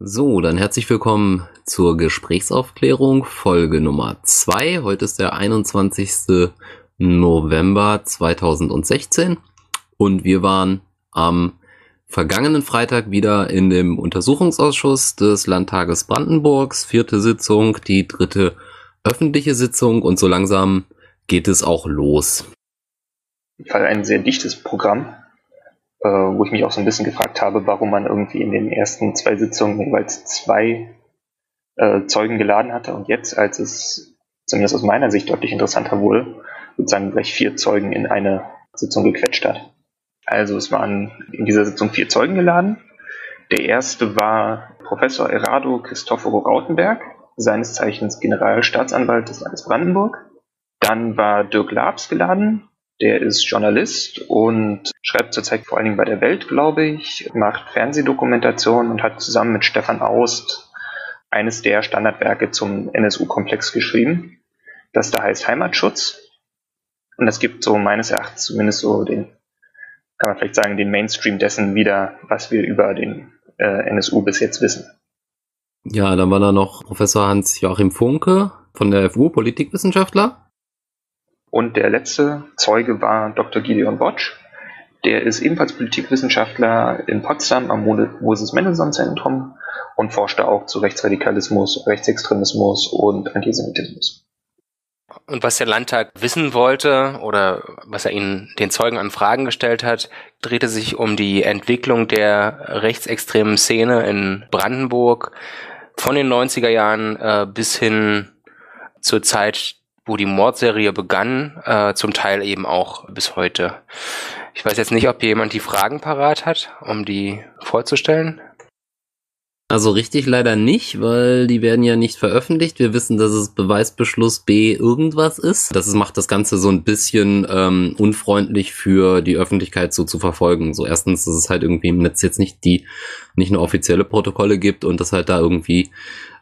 So, dann herzlich willkommen zur Gesprächsaufklärung, Folge Nummer 2. Heute ist der 21. November 2016 und wir waren am vergangenen Freitag wieder in dem Untersuchungsausschuss des Landtages Brandenburgs, vierte Sitzung, die dritte öffentliche Sitzung und so langsam geht es auch los. Fall ein sehr dichtes Programm äh, wo ich mich auch so ein bisschen gefragt habe, warum man irgendwie in den ersten zwei Sitzungen jeweils zwei äh, Zeugen geladen hatte und jetzt, als es zumindest aus meiner Sicht deutlich interessanter wurde, sozusagen gleich vier Zeugen in eine Sitzung gequetscht hat. Also es waren in dieser Sitzung vier Zeugen geladen. Der erste war Professor Errado Christoforo Rautenberg, seines Zeichens Generalstaatsanwalt des Landes Brandenburg. Dann war Dirk Labs geladen, der ist Journalist und schreibt zurzeit vor allen Dingen bei der Welt, glaube ich, macht Fernsehdokumentation und hat zusammen mit Stefan Aust eines der Standardwerke zum NSU-Komplex geschrieben, das da heißt Heimatschutz. Und das gibt so meines Erachtens zumindest so den, kann man vielleicht sagen, den Mainstream dessen wieder, was wir über den äh, NSU bis jetzt wissen. Ja, dann war da noch Professor Hans-Joachim Funke von der FU, Politikwissenschaftler. Und der letzte Zeuge war Dr. Gideon Botsch. Der ist ebenfalls Politikwissenschaftler in Potsdam am Moses-Mendelssohn-Zentrum und forschte auch zu Rechtsradikalismus, Rechtsextremismus und Antisemitismus. Und was der Landtag wissen wollte oder was er ihnen den Zeugen an Fragen gestellt hat, drehte sich um die Entwicklung der rechtsextremen Szene in Brandenburg von den 90er Jahren äh, bis hin zur Zeit wo die Mordserie begann, äh, zum Teil eben auch bis heute. Ich weiß jetzt nicht, ob hier jemand die Fragen parat hat, um die vorzustellen. Also richtig leider nicht, weil die werden ja nicht veröffentlicht. Wir wissen, dass es Beweisbeschluss B irgendwas ist. Das macht das Ganze so ein bisschen ähm, unfreundlich für die Öffentlichkeit so zu verfolgen. So erstens, dass es halt irgendwie im Netz jetzt nicht die, nicht nur offizielle Protokolle gibt und dass halt da irgendwie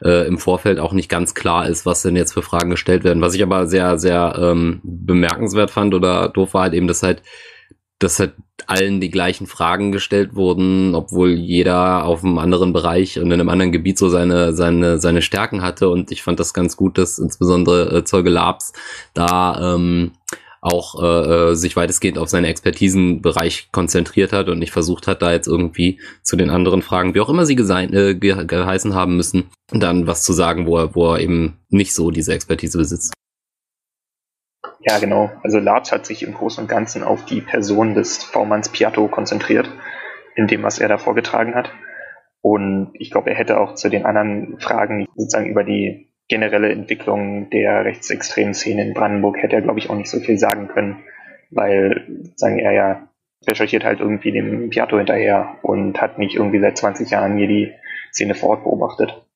äh, im Vorfeld auch nicht ganz klar ist, was denn jetzt für Fragen gestellt werden. Was ich aber sehr, sehr ähm, bemerkenswert fand oder doof war halt eben, dass halt dass halt allen die gleichen Fragen gestellt wurden, obwohl jeder auf einem anderen Bereich und in einem anderen Gebiet so seine, seine, seine Stärken hatte. Und ich fand das ganz gut, dass insbesondere äh, Zeuge Labs da ähm, auch äh, äh, sich weitestgehend auf seinen Expertisenbereich konzentriert hat und nicht versucht hat, da jetzt irgendwie zu den anderen Fragen, wie auch immer sie gesein, äh, ge geheißen haben müssen, dann was zu sagen, wo er, wo er eben nicht so diese Expertise besitzt. Ja, genau. Also Labs hat sich im Großen und Ganzen auf die Person des V-Manns Piatto konzentriert, in dem, was er da vorgetragen hat. Und ich glaube, er hätte auch zu den anderen Fragen sozusagen über die generelle Entwicklung der rechtsextremen Szene in Brandenburg hätte er, glaube ich, auch nicht so viel sagen können, weil sagen er ja recherchiert halt irgendwie dem Piatto hinterher und hat nicht irgendwie seit 20 Jahren hier die Szene vor Ort beobachtet.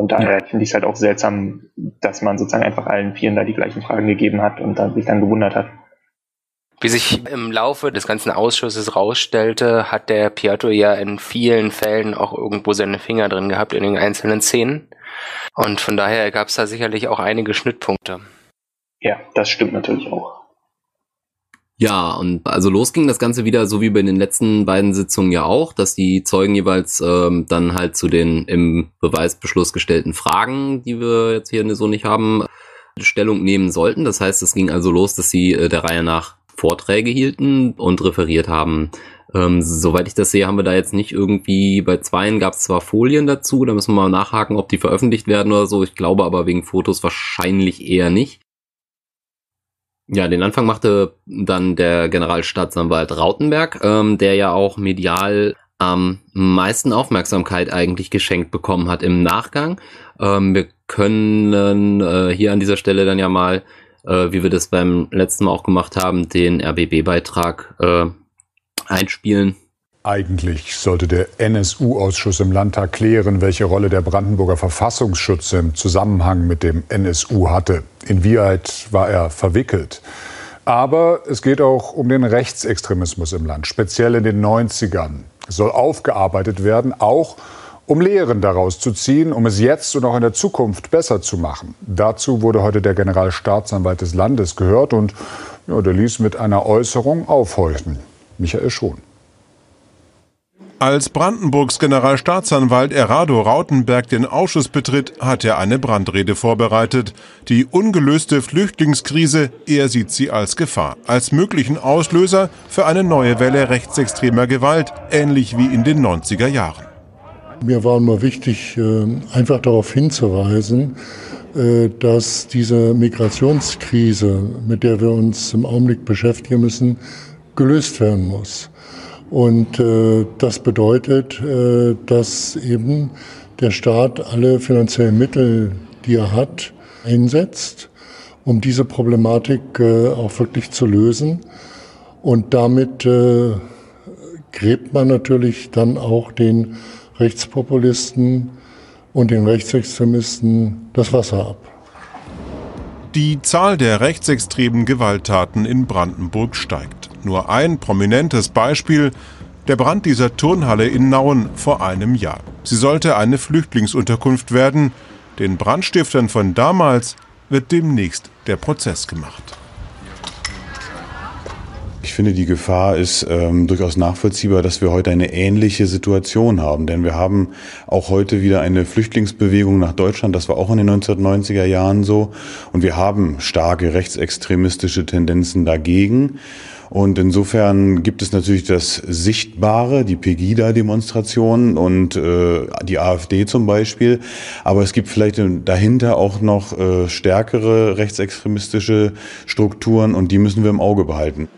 Und daher finde ich es halt auch seltsam, dass man sozusagen einfach allen Vieren da die gleichen Fragen gegeben hat und dann sich dann gewundert hat. Wie sich im Laufe des ganzen Ausschusses rausstellte, hat der Piatto ja in vielen Fällen auch irgendwo seine Finger drin gehabt in den einzelnen Szenen. Und von daher gab es da sicherlich auch einige Schnittpunkte. Ja, das stimmt natürlich auch. Ja, und also los ging das Ganze wieder so wie bei den letzten beiden Sitzungen ja auch, dass die Zeugen jeweils ähm, dann halt zu den im Beweisbeschluss gestellten Fragen, die wir jetzt hier so nicht haben, Stellung nehmen sollten. Das heißt, es ging also los, dass sie äh, der Reihe nach Vorträge hielten und referiert haben. Ähm, soweit ich das sehe, haben wir da jetzt nicht irgendwie, bei zweien gab es zwar Folien dazu, da müssen wir mal nachhaken, ob die veröffentlicht werden oder so. Ich glaube aber wegen Fotos wahrscheinlich eher nicht. Ja, den Anfang machte dann der Generalstaatsanwalt Rautenberg, ähm, der ja auch medial am meisten Aufmerksamkeit eigentlich geschenkt bekommen hat im Nachgang. Ähm, wir können äh, hier an dieser Stelle dann ja mal, äh, wie wir das beim letzten Mal auch gemacht haben, den RBB-Beitrag äh, einspielen. Eigentlich sollte der NSU-Ausschuss im Landtag klären, welche Rolle der Brandenburger Verfassungsschutz im Zusammenhang mit dem NSU hatte. Inwieweit war er verwickelt? Aber es geht auch um den Rechtsextremismus im Land, speziell in den 90ern. Es soll aufgearbeitet werden, auch um Lehren daraus zu ziehen, um es jetzt und auch in der Zukunft besser zu machen. Dazu wurde heute der Generalstaatsanwalt des Landes gehört und ja, der ließ mit einer Äußerung aufhorchen. Michael Schon. Als Brandenburgs Generalstaatsanwalt Errado Rautenberg den Ausschuss betritt, hat er eine Brandrede vorbereitet. Die ungelöste Flüchtlingskrise, er sieht sie als Gefahr, als möglichen Auslöser für eine neue Welle rechtsextremer Gewalt, ähnlich wie in den 90er Jahren. Mir war immer wichtig, äh, einfach darauf hinzuweisen, äh, dass diese Migrationskrise, mit der wir uns im Augenblick beschäftigen müssen, gelöst werden muss. Und äh, das bedeutet, äh, dass eben der Staat alle finanziellen Mittel, die er hat, einsetzt, um diese Problematik äh, auch wirklich zu lösen. Und damit äh, gräbt man natürlich dann auch den Rechtspopulisten und den Rechtsextremisten das Wasser ab. Die Zahl der rechtsextremen Gewalttaten in Brandenburg steigt. Nur ein prominentes Beispiel, der Brand dieser Turnhalle in Nauen vor einem Jahr. Sie sollte eine Flüchtlingsunterkunft werden. Den Brandstiftern von damals wird demnächst der Prozess gemacht. Ich finde, die Gefahr ist ähm, durchaus nachvollziehbar, dass wir heute eine ähnliche Situation haben. Denn wir haben auch heute wieder eine Flüchtlingsbewegung nach Deutschland. Das war auch in den 1990er Jahren so. Und wir haben starke rechtsextremistische Tendenzen dagegen. Und insofern gibt es natürlich das Sichtbare, die Pegida-Demonstrationen und äh, die AfD zum Beispiel. Aber es gibt vielleicht dahinter auch noch äh, stärkere rechtsextremistische Strukturen und die müssen wir im Auge behalten.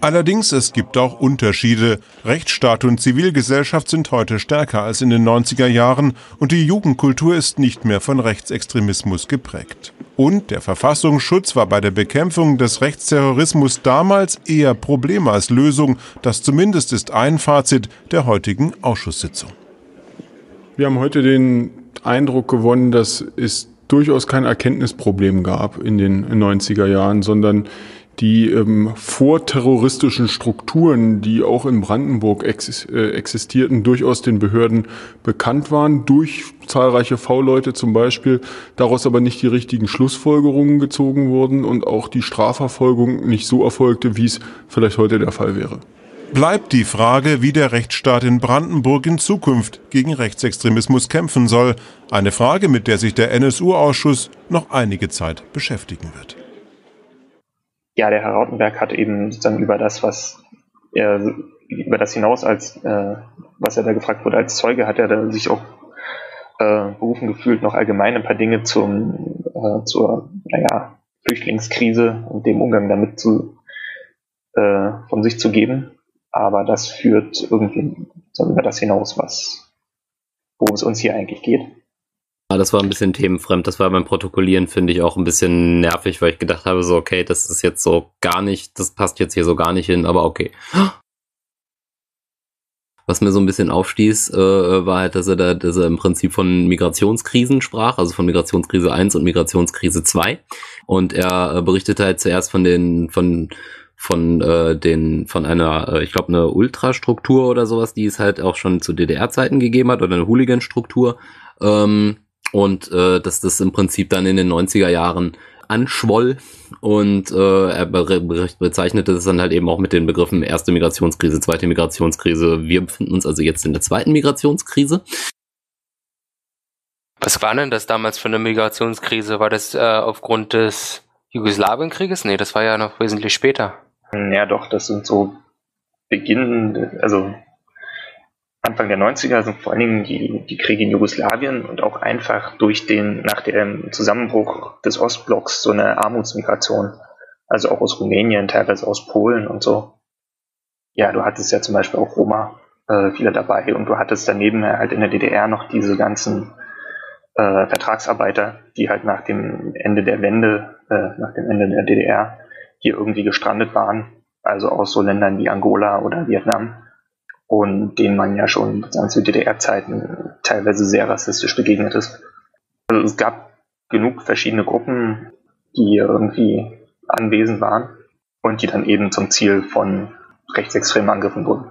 Allerdings, es gibt auch Unterschiede. Rechtsstaat und Zivilgesellschaft sind heute stärker als in den 90er Jahren und die Jugendkultur ist nicht mehr von Rechtsextremismus geprägt. Und der Verfassungsschutz war bei der Bekämpfung des Rechtsterrorismus damals eher Problem als Lösung. Das zumindest ist ein Fazit der heutigen Ausschusssitzung. Wir haben heute den Eindruck gewonnen, dass es durchaus kein Erkenntnisproblem gab in den 90er Jahren, sondern die ähm, vorterroristischen Strukturen, die auch in Brandenburg ex äh, existierten, durchaus den Behörden bekannt waren, durch zahlreiche V-Leute zum Beispiel, daraus aber nicht die richtigen Schlussfolgerungen gezogen wurden und auch die Strafverfolgung nicht so erfolgte, wie es vielleicht heute der Fall wäre. Bleibt die Frage, wie der Rechtsstaat in Brandenburg in Zukunft gegen Rechtsextremismus kämpfen soll. Eine Frage, mit der sich der NSU-Ausschuss noch einige Zeit beschäftigen wird ja, der Herr Rautenberg hat eben sozusagen über das, was er über das hinaus als äh, was er da gefragt wurde als Zeuge, hat er da sich auch äh, berufen gefühlt, noch allgemein ein paar Dinge zum äh, zur naja, Flüchtlingskrise und dem Umgang damit zu äh, von sich zu geben. Aber das führt irgendwie über das hinaus, was worum es uns hier eigentlich geht. Ah, das war ein bisschen themenfremd. Das war beim Protokollieren, finde ich, auch ein bisschen nervig, weil ich gedacht habe, so, okay, das ist jetzt so gar nicht, das passt jetzt hier so gar nicht hin, aber okay. Was mir so ein bisschen aufstieß, äh, war halt, dass er da, dass er im Prinzip von Migrationskrisen sprach, also von Migrationskrise 1 und Migrationskrise 2. Und er äh, berichtete halt zuerst von den, von, von äh, den, von einer, äh, ich glaube, eine Ultrastruktur oder sowas, die es halt auch schon zu DDR-Zeiten gegeben hat, oder eine Hooligan-Struktur. Ähm, und äh, dass das im Prinzip dann in den 90er Jahren anschwoll und äh, er be bezeichnete das dann halt eben auch mit den Begriffen erste Migrationskrise, zweite Migrationskrise. Wir befinden uns also jetzt in der zweiten Migrationskrise. Was war denn das damals für eine Migrationskrise? War das äh, aufgrund des Jugoslawienkrieges? Nee, das war ja noch wesentlich später. Ja, doch, das sind so Beginn, also Anfang der 90er sind vor allen Dingen die, die Kriege in Jugoslawien und auch einfach durch den, nach dem Zusammenbruch des Ostblocks so eine Armutsmigration. Also auch aus Rumänien, teilweise aus Polen und so. Ja, du hattest ja zum Beispiel auch Roma, äh, viele dabei und du hattest daneben halt in der DDR noch diese ganzen äh, Vertragsarbeiter, die halt nach dem Ende der Wende, äh, nach dem Ende der DDR hier irgendwie gestrandet waren. Also aus so Ländern wie Angola oder Vietnam und denen man ja schon zu DDR-Zeiten teilweise sehr rassistisch begegnet ist. Also es gab genug verschiedene Gruppen, die irgendwie anwesend waren und die dann eben zum Ziel von rechtsextremen Angriffen wurden.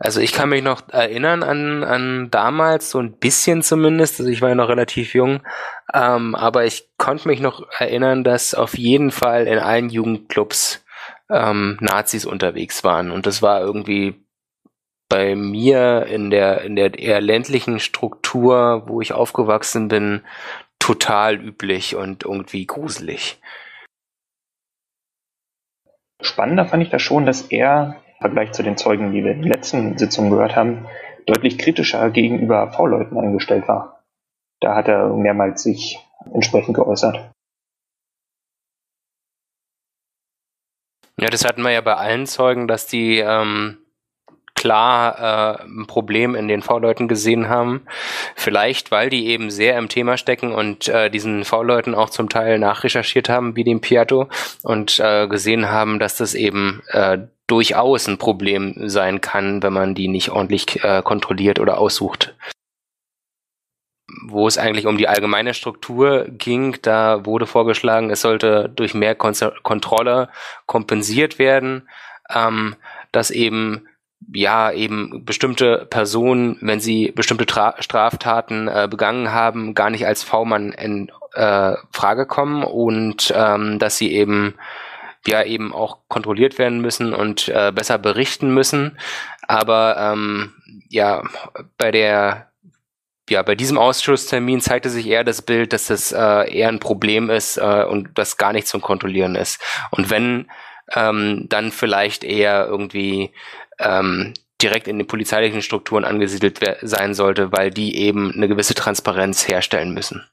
Also ich kann mich noch erinnern an, an damals, so ein bisschen zumindest, also ich war ja noch relativ jung, ähm, aber ich konnte mich noch erinnern, dass auf jeden Fall in allen Jugendclubs ähm, Nazis unterwegs waren und das war irgendwie bei mir in der, in der eher ländlichen Struktur, wo ich aufgewachsen bin, total üblich und irgendwie gruselig. Spannender fand ich da schon, dass er im Vergleich zu den Zeugen, die wir in den letzten Sitzungen gehört haben, deutlich kritischer gegenüber V-Leuten eingestellt war. Da hat er mehrmals sich entsprechend geäußert. Ja, das hatten wir ja bei allen Zeugen, dass die ähm, klar äh, ein Problem in den V-Leuten gesehen haben. Vielleicht, weil die eben sehr im Thema stecken und äh, diesen V-Leuten auch zum Teil nachrecherchiert haben, wie dem Piatto, und äh, gesehen haben, dass das eben äh, durchaus ein Problem sein kann, wenn man die nicht ordentlich äh, kontrolliert oder aussucht. Wo es eigentlich um die allgemeine Struktur ging, da wurde vorgeschlagen, es sollte durch mehr Kon Kontrolle kompensiert werden, ähm, dass eben ja eben bestimmte Personen, wenn sie bestimmte Tra Straftaten äh, begangen haben, gar nicht als V-Mann in äh, Frage kommen und ähm, dass sie eben ja eben auch kontrolliert werden müssen und äh, besser berichten müssen. Aber ähm, ja, bei der ja, bei diesem Ausschusstermin zeigte sich eher das Bild, dass das äh, eher ein Problem ist äh, und das gar nicht zum Kontrollieren ist. Und wenn ähm, dann vielleicht eher irgendwie ähm, direkt in den polizeilichen Strukturen angesiedelt sein sollte, weil die eben eine gewisse Transparenz herstellen müssen.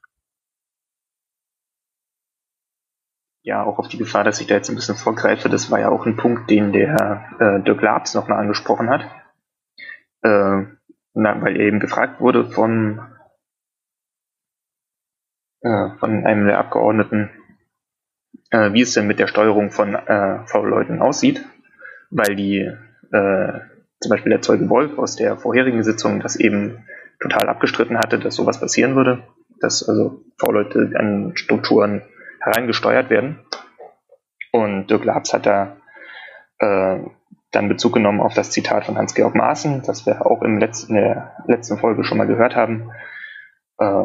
Ja, auch auf die Gefahr, dass ich da jetzt ein bisschen vorgreife, das war ja auch ein Punkt, den der äh, Dirk Labs nochmal angesprochen hat. Äh, na, weil eben gefragt wurde von, äh, von einem der Abgeordneten, äh, wie es denn mit der Steuerung von äh, V-Leuten aussieht, weil die äh, zum Beispiel der Zeuge Wolf aus der vorherigen Sitzung das eben total abgestritten hatte, dass sowas passieren würde, dass also V-Leute an Strukturen hereingesteuert werden. Und Dirk Labs hat da äh, dann Bezug genommen auf das Zitat von Hans-Georg Maaßen, das wir auch im letzten, in der letzten Folge schon mal gehört haben, äh,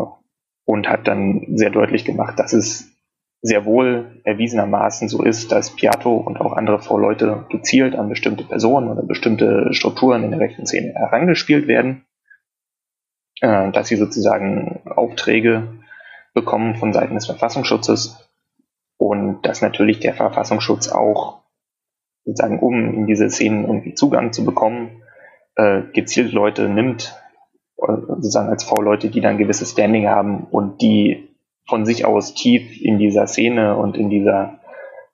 und hat dann sehr deutlich gemacht, dass es sehr wohl erwiesenermaßen so ist, dass Piatto und auch andere V-Leute gezielt an bestimmte Personen oder bestimmte Strukturen in der rechten Szene herangespielt werden, äh, dass sie sozusagen Aufträge bekommen von Seiten des Verfassungsschutzes und dass natürlich der Verfassungsschutz auch sozusagen, um in diese Szenen irgendwie Zugang zu bekommen, äh, gezielt Leute nimmt, äh, sozusagen als V-Leute, die dann gewisses Standing haben und die von sich aus tief in dieser Szene und in dieser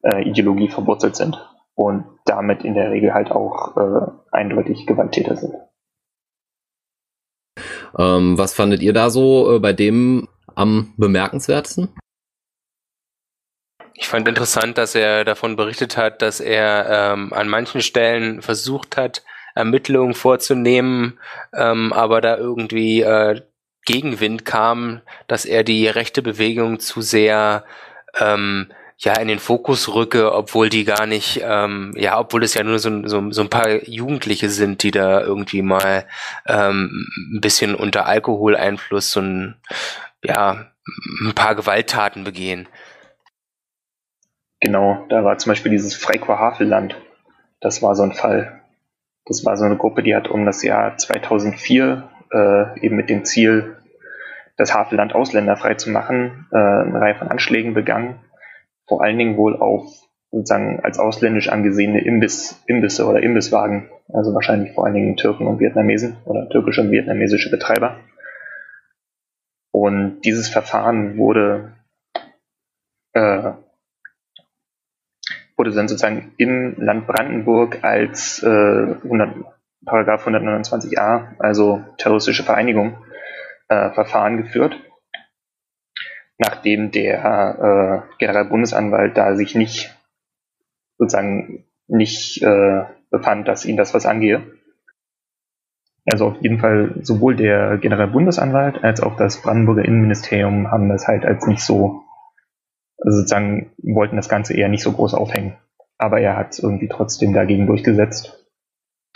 äh, Ideologie verwurzelt sind und damit in der Regel halt auch äh, eindeutig Gewalttäter sind. Ähm, was fandet ihr da so äh, bei dem am bemerkenswertesten? Ich fand interessant, dass er davon berichtet hat, dass er ähm, an manchen Stellen versucht hat, Ermittlungen vorzunehmen, ähm, aber da irgendwie äh, Gegenwind kam, dass er die rechte Bewegung zu sehr ähm, ja in den Fokus rücke, obwohl die gar nicht, ähm, ja, obwohl es ja nur so, so, so ein paar Jugendliche sind, die da irgendwie mal ähm, ein bisschen unter Alkoholeinfluss so ein, ja, ein paar Gewalttaten begehen. Genau, da war zum Beispiel dieses Freikorps Havelland. Das war so ein Fall. Das war so eine Gruppe, die hat um das Jahr 2004 äh, eben mit dem Ziel, das Havelland ausländerfrei zu machen, äh, eine Reihe von Anschlägen begangen, vor allen Dingen wohl auf sozusagen als ausländisch angesehene Imbiss, Imbisse oder Imbisswagen, also wahrscheinlich vor allen Dingen Türken und Vietnamesen oder türkische und vietnamesische Betreiber. Und dieses Verfahren wurde, äh, wurde dann sozusagen im Land Brandenburg als äh, 100, Paragraph 129a, also terroristische Vereinigung, äh, Verfahren geführt, nachdem der äh, Generalbundesanwalt da sich nicht sozusagen nicht äh, befand, dass ihn das was angehe. Also auf jeden Fall sowohl der Generalbundesanwalt als auch das Brandenburger Innenministerium haben das halt als nicht so, also sozusagen wollten das Ganze eher nicht so groß aufhängen. Aber er hat es irgendwie trotzdem dagegen durchgesetzt.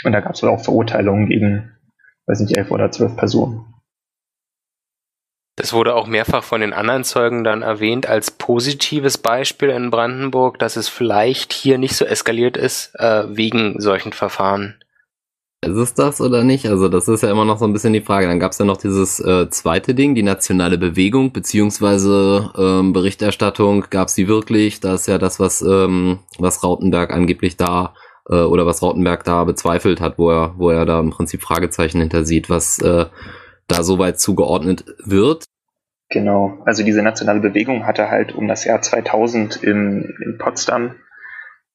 Und da gab es wohl auch Verurteilungen gegen, weiß nicht, elf oder zwölf Personen. Das wurde auch mehrfach von den anderen Zeugen dann erwähnt als positives Beispiel in Brandenburg, dass es vielleicht hier nicht so eskaliert ist äh, wegen solchen Verfahren. Ist es das oder nicht? Also das ist ja immer noch so ein bisschen die Frage. Dann gab es ja noch dieses äh, zweite Ding, die nationale Bewegung, beziehungsweise ähm, Berichterstattung. Gab es die wirklich? Das ist ja das, was, ähm, was Rautenberg angeblich da äh, oder was Rautenberg da bezweifelt hat, wo er, wo er da im Prinzip Fragezeichen hintersieht, was äh, da soweit zugeordnet wird. Genau, also diese nationale Bewegung hatte halt um das Jahr 2000 in, in Potsdam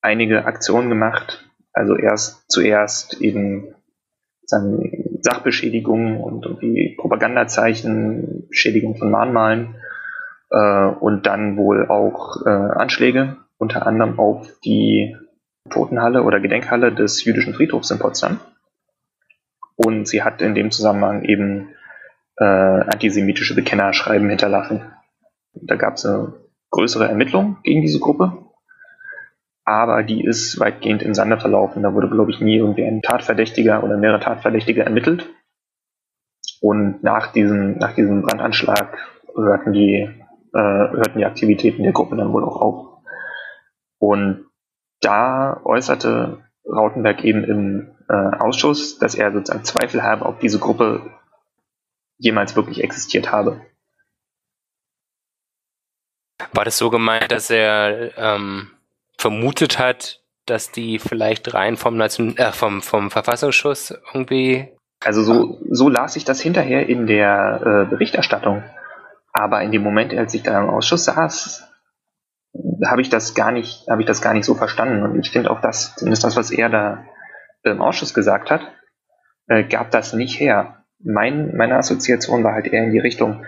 einige Aktionen gemacht. Also erst zuerst eben sagen, Sachbeschädigungen und irgendwie Propagandazeichen, Beschädigung von Mahnmalen äh, und dann wohl auch äh, Anschläge, unter anderem auf die Totenhalle oder Gedenkhalle des jüdischen Friedhofs in Potsdam. Und sie hat in dem Zusammenhang eben äh, antisemitische Bekennerschreiben hinterlassen. Da gab es eine größere Ermittlung gegen diese Gruppe aber die ist weitgehend im Sande verlaufen. Da wurde, glaube ich, nie irgendwie ein Tatverdächtiger oder mehrere Tatverdächtige ermittelt. Und nach diesem, nach diesem Brandanschlag hörten die, äh, hörten die Aktivitäten der Gruppe dann wohl auch auf. Und da äußerte Rautenberg eben im äh, Ausschuss, dass er sozusagen Zweifel habe, ob diese Gruppe jemals wirklich existiert habe. War das so gemeint, dass er ähm, vermutet hat, dass die vielleicht rein vom, Nation äh, vom, vom Verfassungsschutz irgendwie. Also so, so las ich das hinterher in der äh, Berichterstattung. Aber in dem Moment, als ich da im Ausschuss saß, habe ich das gar nicht, habe ich das gar nicht so verstanden. Und ich finde auch das, zumindest das, was er da im Ausschuss gesagt hat, äh, gab das nicht her. Mein, meine Assoziation war halt eher in die Richtung,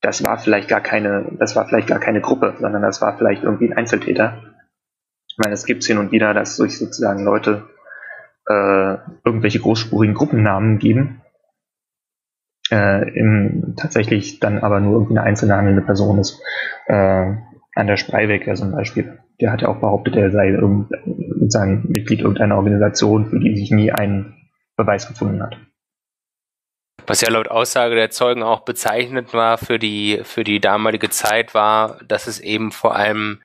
das war vielleicht gar keine, das war vielleicht gar keine Gruppe, sondern das war vielleicht irgendwie ein Einzeltäter, ich meine, es gibt hin und wieder, dass sich sozusagen Leute äh, irgendwelche großspurigen Gruppennamen geben, äh, im, tatsächlich dann aber nur irgendwie eine einzelne handelnde Person ist. Äh, Anders Spreiweg zum Beispiel, der hat ja auch behauptet, er sei sozusagen Mitglied irgendeiner Organisation, für die sich nie ein Beweis gefunden hat. Was ja laut Aussage der Zeugen auch bezeichnet war für die, für die damalige Zeit war, dass es eben vor allem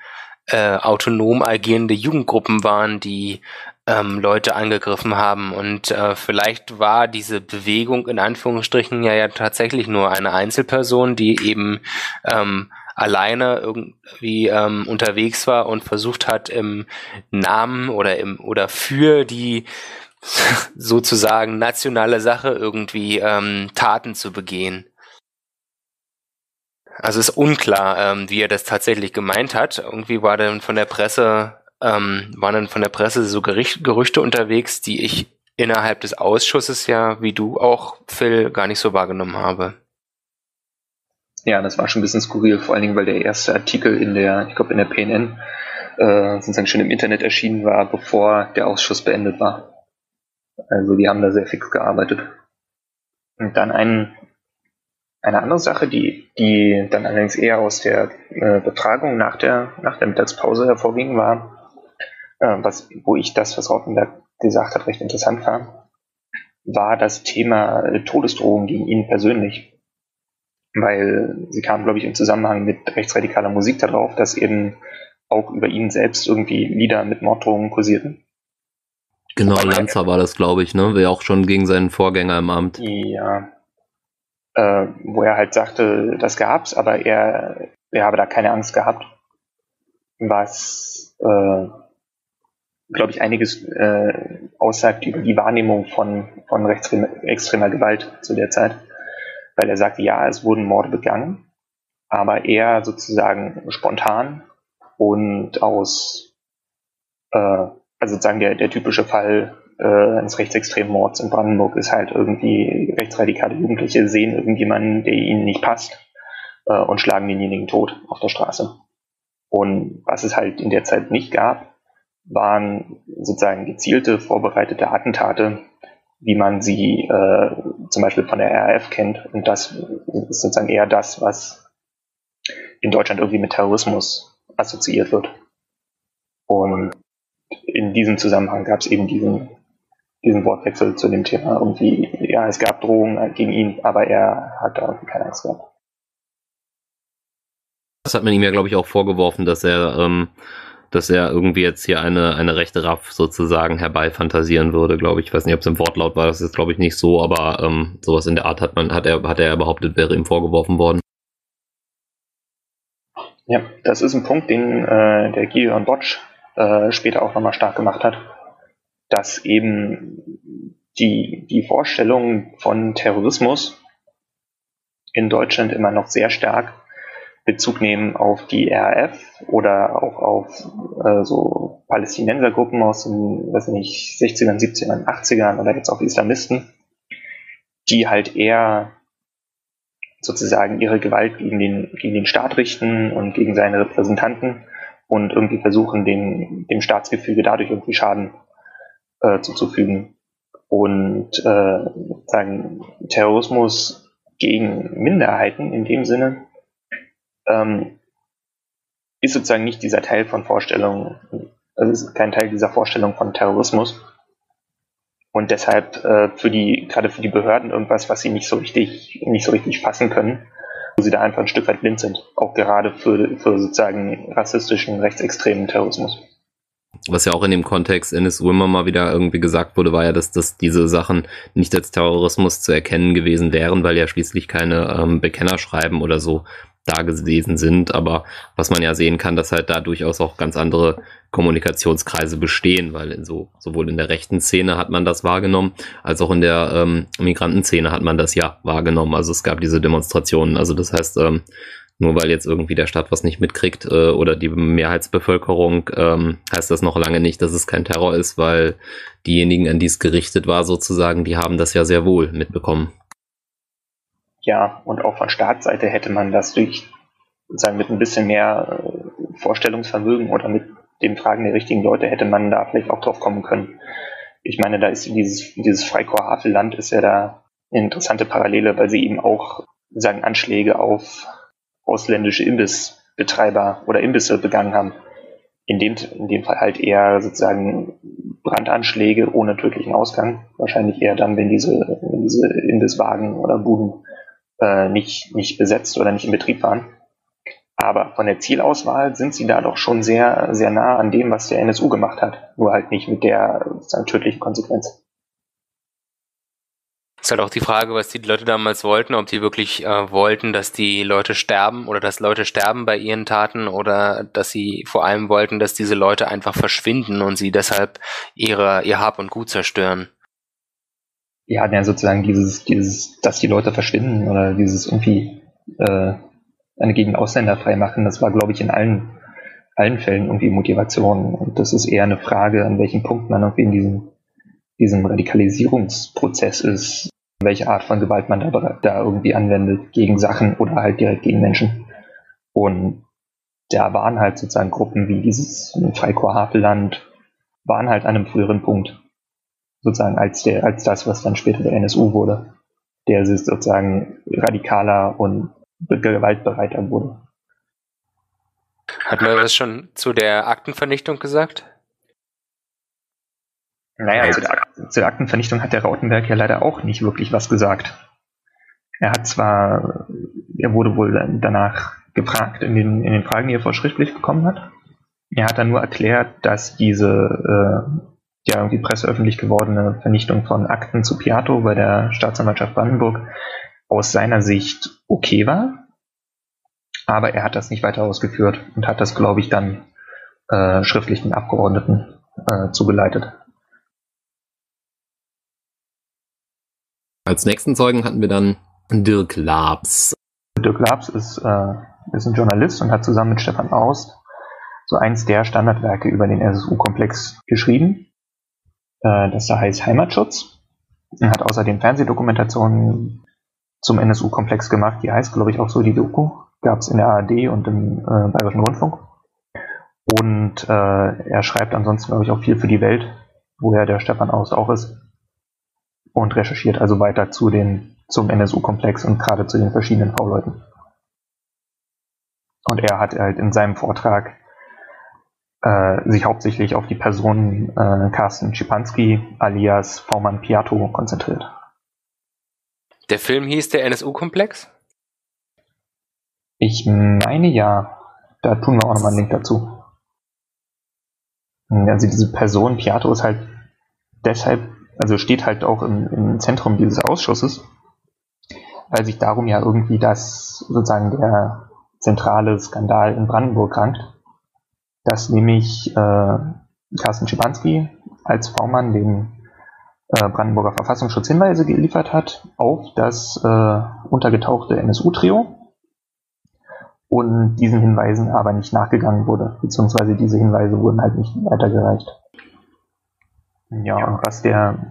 äh, autonom agierende Jugendgruppen waren, die ähm, Leute angegriffen haben. Und äh, vielleicht war diese Bewegung in Anführungsstrichen ja, ja tatsächlich nur eine Einzelperson, die eben ähm, alleine irgendwie ähm, unterwegs war und versucht hat, im Namen oder im oder für die sozusagen nationale Sache irgendwie ähm, Taten zu begehen. Also ist unklar, ähm, wie er das tatsächlich gemeint hat. Irgendwie war dann von der Presse, ähm, waren dann von der Presse so Gericht, Gerüchte unterwegs, die ich innerhalb des Ausschusses ja, wie du auch, Phil, gar nicht so wahrgenommen habe. Ja, das war schon ein bisschen skurril, vor allen Dingen, weil der erste Artikel in der, ich glaube in der PNN, äh, sozusagen schon im Internet erschienen war, bevor der Ausschuss beendet war. Also die haben da sehr fix gearbeitet. Und dann ein eine andere Sache, die, die dann allerdings eher aus der äh, Befragung nach der, nach der Mittagspause hervorging, war, äh, was, wo ich das, was Rautenberg gesagt hat, recht interessant war, war das Thema äh, Todesdrohung gegen ihn persönlich. Weil sie kam, glaube ich, im Zusammenhang mit rechtsradikaler Musik darauf, dass eben auch über ihn selbst irgendwie Lieder mit Morddrohungen kursierten. Genau, Lanza war das, glaube ich, ne? Wäre auch schon gegen seinen Vorgänger im Amt. Ja, äh, wo er halt sagte, das gab's, aber er, er habe da keine Angst gehabt. Was, äh, glaube ich, einiges äh, aussagt über die Wahrnehmung von, von rechtsextremer Gewalt zu der Zeit. Weil er sagte, ja, es wurden Morde begangen, aber eher sozusagen spontan und aus, äh, also sozusagen der, der typische Fall äh, eines rechtsextremen Mords in Brandenburg ist halt irgendwie rechtsradikale Jugendliche sehen irgendjemanden, der ihnen nicht passt äh, und schlagen denjenigen tot auf der Straße. Und was es halt in der Zeit nicht gab, waren sozusagen gezielte, vorbereitete Attentate, wie man sie äh, zum Beispiel von der RAF kennt. Und das ist sozusagen eher das, was in Deutschland irgendwie mit Terrorismus assoziiert wird. Und in diesem Zusammenhang gab es eben diesen diesen Wortwechsel zu dem Thema. Irgendwie, ja, es gab Drohungen gegen ihn, aber er hat da keine Angst gehabt. Das hat man ihm ja, glaube ich, auch vorgeworfen, dass er ähm, dass er irgendwie jetzt hier eine, eine rechte Raff sozusagen herbeifantasieren würde, glaube ich. Ich weiß nicht, ob es im Wortlaut war, das ist glaube ich nicht so, aber ähm, sowas in der Art hat man, hat er, hat er behauptet, wäre ihm vorgeworfen worden. Ja, das ist ein Punkt, den äh, der Gideon Botsch äh, später auch nochmal stark gemacht hat, dass eben die, die Vorstellung von Terrorismus in Deutschland immer noch sehr stark Bezug nehmen auf die RAF oder auch auf äh, so Palästinensergruppen aus den, weiß nicht, 60ern, 70ern, 80ern oder jetzt auch Islamisten, die halt eher sozusagen ihre Gewalt gegen den, gegen den Staat richten und gegen seine Repräsentanten und irgendwie versuchen, dem, dem Staatsgefüge dadurch irgendwie Schaden äh, zuzufügen. Und äh, sagen, Terrorismus gegen Minderheiten in dem Sinne ähm, ist sozusagen nicht dieser Teil von Vorstellung, also ist kein Teil dieser Vorstellung von Terrorismus. Und deshalb äh, für die, gerade für die Behörden irgendwas, was sie nicht so richtig, nicht so richtig fassen können, wo sie da einfach ein Stück weit blind sind. Auch gerade für, für sozusagen rassistischen, rechtsextremen Terrorismus was ja auch in dem Kontext NSU immer mal wieder irgendwie gesagt wurde, war ja, dass, dass diese Sachen nicht als Terrorismus zu erkennen gewesen wären, weil ja schließlich keine ähm, Bekennerschreiben oder so da gewesen sind. Aber was man ja sehen kann, dass halt da durchaus auch ganz andere Kommunikationskreise bestehen, weil in so, sowohl in der rechten Szene hat man das wahrgenommen, als auch in der ähm, Migrantenszene hat man das ja wahrgenommen. Also es gab diese Demonstrationen. Also das heißt, ähm, nur weil jetzt irgendwie der Staat was nicht mitkriegt äh, oder die Mehrheitsbevölkerung, ähm, heißt das noch lange nicht, dass es kein Terror ist, weil diejenigen, an die es gerichtet war, sozusagen, die haben das ja sehr wohl mitbekommen. Ja, und auch von Staatsseite hätte man das durch, sozusagen mit ein bisschen mehr äh, Vorstellungsvermögen oder mit dem Fragen der richtigen Leute hätte man da vielleicht auch drauf kommen können. Ich meine, da ist dieses, dieses Freikorps-Havelland ist ja da eine interessante Parallele, weil sie eben auch sagen Anschläge auf ausländische Imbissbetreiber oder Imbisse begangen haben. In dem, in dem Fall halt eher sozusagen Brandanschläge ohne tödlichen Ausgang. Wahrscheinlich eher dann, wenn diese, wenn diese Imbisswagen oder Buden äh, nicht, nicht besetzt oder nicht in Betrieb waren. Aber von der Zielauswahl sind sie da doch schon sehr, sehr nah an dem, was der NSU gemacht hat. Nur halt nicht mit der tödlichen Konsequenz. Ist halt auch die Frage, was die Leute damals wollten, ob die wirklich äh, wollten, dass die Leute sterben oder dass Leute sterben bei ihren Taten oder dass sie vor allem wollten, dass diese Leute einfach verschwinden und sie deshalb ihre, ihr Hab und Gut zerstören. Die hatten ja sozusagen dieses, dieses, dass die Leute verschwinden oder dieses irgendwie äh, eine Gegend Ausländer frei machen, das war, glaube ich, in allen, allen Fällen irgendwie Motivation. Und das ist eher eine Frage, an welchem Punkt man irgendwie in diesem diesem Radikalisierungsprozess ist, welche Art von Gewalt man da, da irgendwie anwendet, gegen Sachen oder halt direkt gegen Menschen. Und da waren halt sozusagen Gruppen wie dieses Freikorps Havelland, waren halt an einem früheren Punkt, sozusagen als der, als das, was dann später der NSU wurde, der sozusagen radikaler und gewaltbereiter wurde. Hat man das schon zu der Aktenvernichtung gesagt? Naja, zu der, zu der Aktenvernichtung hat der Rautenberg ja leider auch nicht wirklich was gesagt. Er hat zwar, er wurde wohl danach gefragt in den, in den Fragen, die er vorschriftlich bekommen hat. Er hat dann nur erklärt, dass diese äh, ja irgendwie presseöffentlich gewordene Vernichtung von Akten zu Piato bei der Staatsanwaltschaft Brandenburg aus seiner Sicht okay war. Aber er hat das nicht weiter ausgeführt und hat das, glaube ich, dann äh, schriftlich den Abgeordneten äh, zugeleitet. Als nächsten Zeugen hatten wir dann Dirk Labs. Dirk Labs ist, äh, ist ein Journalist und hat zusammen mit Stefan Aust so eins der Standardwerke über den SSU-Komplex geschrieben. Äh, das da heißt Heimatschutz. Er hat außerdem Fernsehdokumentationen zum NSU-Komplex gemacht. Die heißt, glaube ich, auch so die Doku. Gab es in der ARD und im äh, Bayerischen Rundfunk. Und äh, er schreibt ansonsten, glaube ich, auch viel für die Welt, woher der Stefan Aust auch ist und recherchiert also weiter zu den, zum NSU-Komplex und gerade zu den verschiedenen V-Leuten. Und er hat halt in seinem Vortrag äh, sich hauptsächlich auf die Person äh, Carsten Schipanski alias V-Mann Piatto konzentriert. Der Film hieß der NSU-Komplex? Ich meine ja. Da tun wir auch nochmal einen Link dazu. Also diese Person, Piatro, ist halt deshalb, also steht halt auch im, im Zentrum dieses Ausschusses, weil sich darum ja irgendwie das sozusagen der zentrale Skandal in Brandenburg rankt, dass nämlich äh, Carsten Schipanski als V-Mann den äh, Brandenburger Verfassungsschutz Hinweise geliefert hat auf das äh, untergetauchte NSU-Trio und diesen Hinweisen aber nicht nachgegangen wurde, beziehungsweise diese Hinweise wurden halt nicht weitergereicht. Ja, und was der,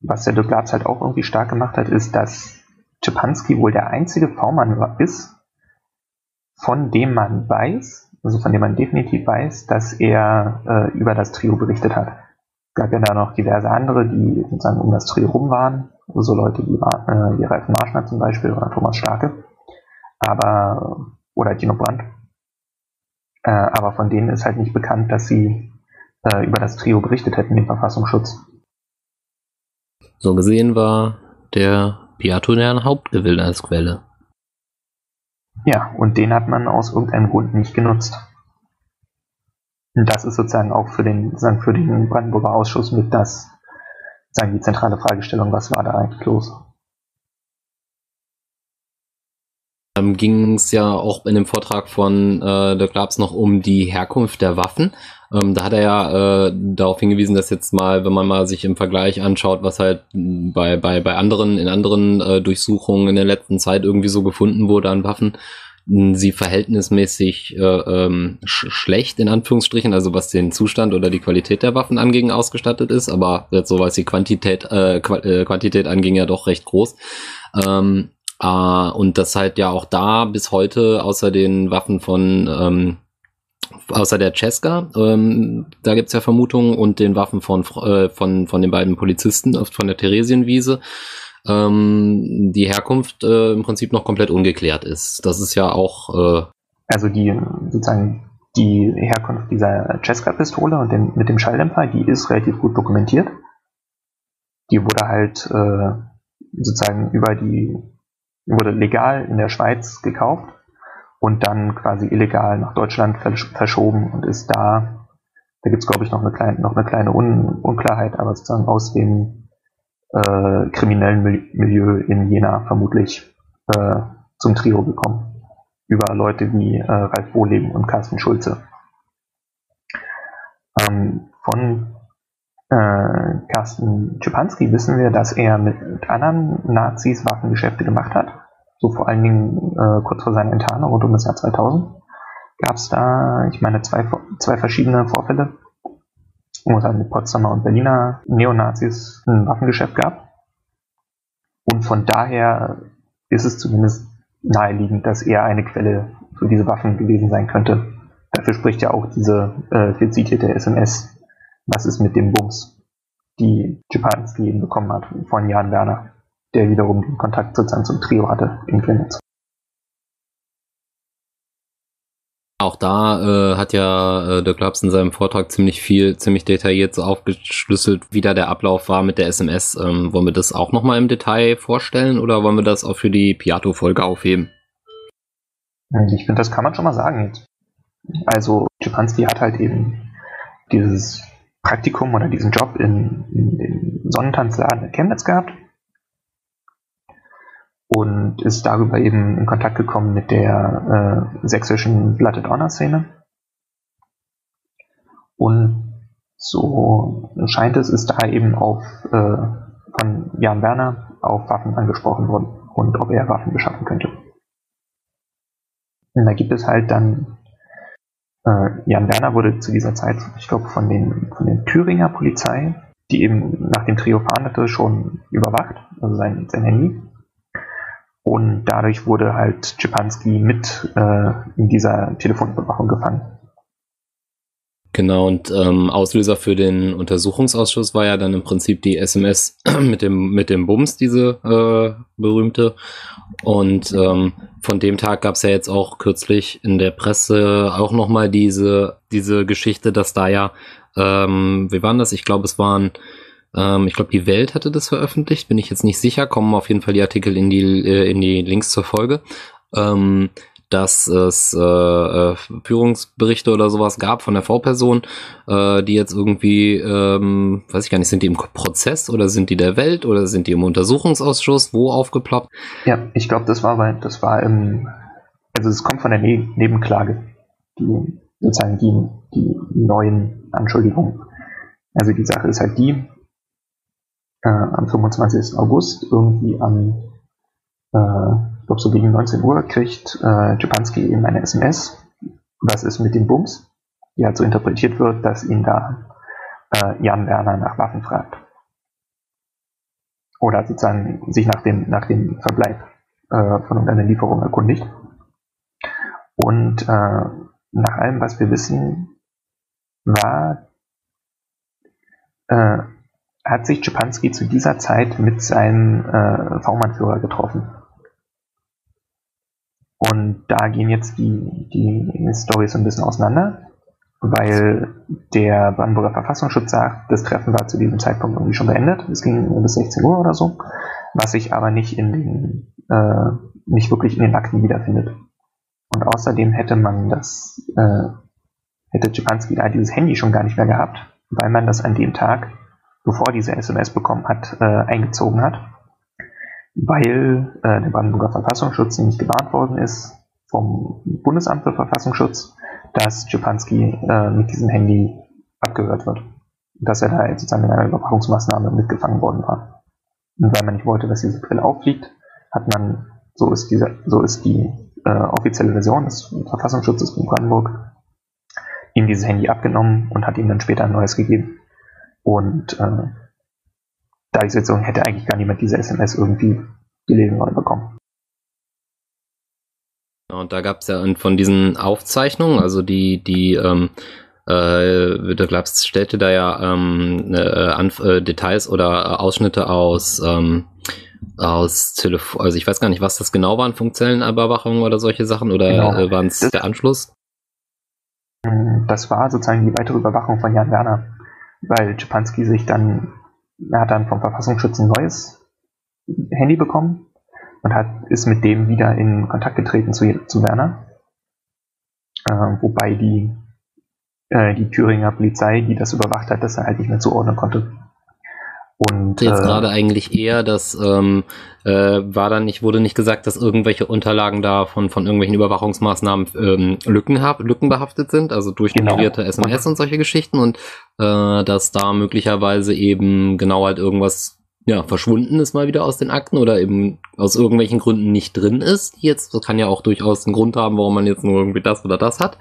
was der Dirk Glatz halt auch irgendwie stark gemacht hat, ist, dass Czepanski wohl der einzige V-Mann ist, von dem man weiß, also von dem man definitiv weiß, dass er äh, über das Trio berichtet hat. Es gab ja da noch diverse andere, die sozusagen um das Trio rum waren, so Leute wie, äh, wie Ralf Marschner zum Beispiel oder Thomas Starke, aber oder Dino Brandt. Äh, aber von denen ist halt nicht bekannt, dass sie äh, über das Trio berichtet hätten, den Verfassungsschutz. So gesehen war der Piato deren Hauptgewinnersquelle. Ja, und den hat man aus irgendeinem Grund nicht genutzt. Und das ist sozusagen auch für den, sozusagen für den Brandenburger Ausschuss mit das, sagen die zentrale Fragestellung, was war da eigentlich los? ähm, ging es ja auch in dem Vortrag von äh, Dirk Labs noch um die Herkunft der Waffen. Ähm, da hat er ja äh, darauf hingewiesen, dass jetzt mal, wenn man mal sich im Vergleich anschaut, was halt bei, bei, bei anderen, in anderen äh, Durchsuchungen in der letzten Zeit irgendwie so gefunden wurde an Waffen, sie verhältnismäßig äh, ähm, sch schlecht in Anführungsstrichen, also was den Zustand oder die Qualität der Waffen anging, ausgestattet ist, aber jetzt so was die Quantität, äh, Qu äh, Quantität anging, ja doch recht groß. Ähm, Uh, und das halt ja auch da bis heute außer den Waffen von ähm, außer der Cesca, ähm, da gibt's ja Vermutungen und den Waffen von äh, von von den beiden Polizisten von der Theresienwiese ähm, die Herkunft äh, im Prinzip noch komplett ungeklärt ist. Das ist ja auch äh, also die sozusagen die Herkunft dieser Cesca-Pistole und dem, mit dem Schalldämpfer, die ist relativ gut dokumentiert. Die wurde halt äh, sozusagen über die wurde legal in der Schweiz gekauft und dann quasi illegal nach Deutschland verschoben und ist da, da gibt es glaube ich noch eine kleine, noch eine kleine Un Unklarheit, aber sozusagen aus dem äh, kriminellen Milieu in Jena vermutlich äh, zum Trio gekommen. Über Leute wie äh, Ralf Wohleben und Carsten Schulze. Ähm, von äh, Carsten Schipanski wissen wir, dass er mit anderen Nazis Waffengeschäfte gemacht hat. So vor allen Dingen äh, kurz vor seiner Enttarnung rund um das Jahr 2000 gab es da, ich meine, zwei, zwei verschiedene Vorfälle, wo es halt mit Potsdamer und Berliner Neonazis ein Waffengeschäft gab. Und von daher ist es zumindest naheliegend, dass er eine Quelle für diese Waffen gewesen sein könnte. Dafür spricht ja auch diese äh, zitierte SMS was ist mit dem Bums, die Schipanski eben bekommen hat von Jan Werner, der wiederum den Kontakt sozusagen zum Trio hatte in Chemnitz. Auch da äh, hat ja äh, Dirk Labs in seinem Vortrag ziemlich viel, ziemlich detailliert so aufgeschlüsselt, wie da der Ablauf war mit der SMS. Ähm, wollen wir das auch nochmal im Detail vorstellen oder wollen wir das auch für die Piato-Folge aufheben? Ich finde, das kann man schon mal sagen jetzt. Also Schipanski hat halt eben dieses Praktikum oder diesen Job in, in dem Sonnentanzladen in Chemnitz gehabt und ist darüber eben in Kontakt gekommen mit der äh, sächsischen Blooded Honor Szene. Und so scheint es, ist da eben auf äh, von Jan Werner auf Waffen angesprochen worden und ob er Waffen beschaffen könnte. Und da gibt es halt dann äh, Jan Werner wurde zu dieser Zeit, ich glaube, von den, von den Thüringer Polizei, die eben nach dem Trio fahndete, schon überwacht, also sein, sein Handy. Und dadurch wurde halt Czepanski mit äh, in dieser Telefonüberwachung gefangen. Genau, und ähm, Auslöser für den Untersuchungsausschuss war ja dann im Prinzip die SMS mit dem, mit dem Bums, diese äh, berühmte. Und ähm, von dem Tag gab es ja jetzt auch kürzlich in der Presse auch nochmal diese, diese Geschichte, dass da ja, ähm, wie waren das? Ich glaube, es waren, ähm, ich glaube, die Welt hatte das veröffentlicht, bin ich jetzt nicht sicher, kommen auf jeden Fall die Artikel in die, äh, in die Links zur Folge. Ähm, dass es äh, äh, Führungsberichte oder sowas gab von der V-Person, äh, die jetzt irgendwie, ähm, weiß ich gar nicht, sind die im Prozess oder sind die der Welt oder sind die im Untersuchungsausschuss, wo aufgeploppt? Ja, ich glaube, das war, weil das war im, also es kommt von der ne Nebenklage, die sozusagen die, die neuen Anschuldigungen. Also die Sache ist halt die, äh, am 25. August irgendwie am, äh, ich glaube so gegen 19 Uhr kriegt äh, Japanski eben eine SMS, was ist mit dem Bums, die halt so interpretiert wird, dass ihn da äh, Jan Werner nach Waffen fragt. Oder sozusagen sich nach dem, nach dem Verbleib äh, von irgendeiner Lieferung erkundigt. Und äh, nach allem, was wir wissen, war, äh, hat sich Schipanski zu dieser Zeit mit seinem äh, V-Mann-Führer getroffen. Und da gehen jetzt die, die Storys ein bisschen auseinander, weil der Brandenburger Verfassungsschutz sagt, das Treffen war zu diesem Zeitpunkt irgendwie schon beendet. Es ging bis 16 Uhr oder so, was sich aber nicht in den, äh, nicht wirklich in den Akten wiederfindet. Und außerdem hätte man das, äh, hätte Schipanski da dieses Handy schon gar nicht mehr gehabt, weil man das an dem Tag, bevor diese SMS bekommen hat, äh, eingezogen hat, weil äh, der Brandenburger Verfassungsschutz nämlich gewarnt worden ist vom Bundesamt für Verfassungsschutz, dass Schipanski äh, mit diesem Handy abgehört wird. Dass er da sozusagen in einer Überwachungsmaßnahme mitgefangen worden war. Und weil man nicht wollte, dass diese Brille auffliegt, hat man, so ist diese, so ist die äh, offizielle Version des Verfassungsschutzes von Brandenburg, ihm dieses Handy abgenommen und hat ihm dann später ein neues gegeben. Und äh, jetzt so, hätte eigentlich gar niemand diese SMS irgendwie gelesen oder bekommen. Und da gab es ja von diesen Aufzeichnungen, also die, die, ähm, äh, der Glaubst stellte da ja ähm, äh, äh, Details oder äh, Ausschnitte aus ähm, aus Telefon, also ich weiß gar nicht, was das genau war, waren, Funkzellenüberwachung oder solche Sachen oder genau. äh, waren es der Anschluss? Das war sozusagen die weitere Überwachung von Jan Werner, weil Czepanski sich dann, er hat dann vom Verfassungsschutz ein neues Handy bekommen und hat, ist mit dem wieder in Kontakt getreten zu, zu Werner. Äh, wobei die, äh, die Thüringer Polizei, die das überwacht hat, das er halt nicht mehr zuordnen konnte. Und jetzt äh, gerade eigentlich eher, dass ähm, äh, war dann nicht, wurde nicht gesagt, dass irgendwelche Unterlagen da von, von irgendwelchen Überwachungsmaßnahmen ähm, Lücken, lückenbehaftet sind, also durchnummerierte genau. SMS und solche Geschichten und äh, dass da möglicherweise eben genau halt irgendwas ja, verschwunden ist mal wieder aus den Akten oder eben aus irgendwelchen Gründen nicht drin ist. Jetzt, das kann ja auch durchaus einen Grund haben, warum man jetzt nur irgendwie das oder das hat.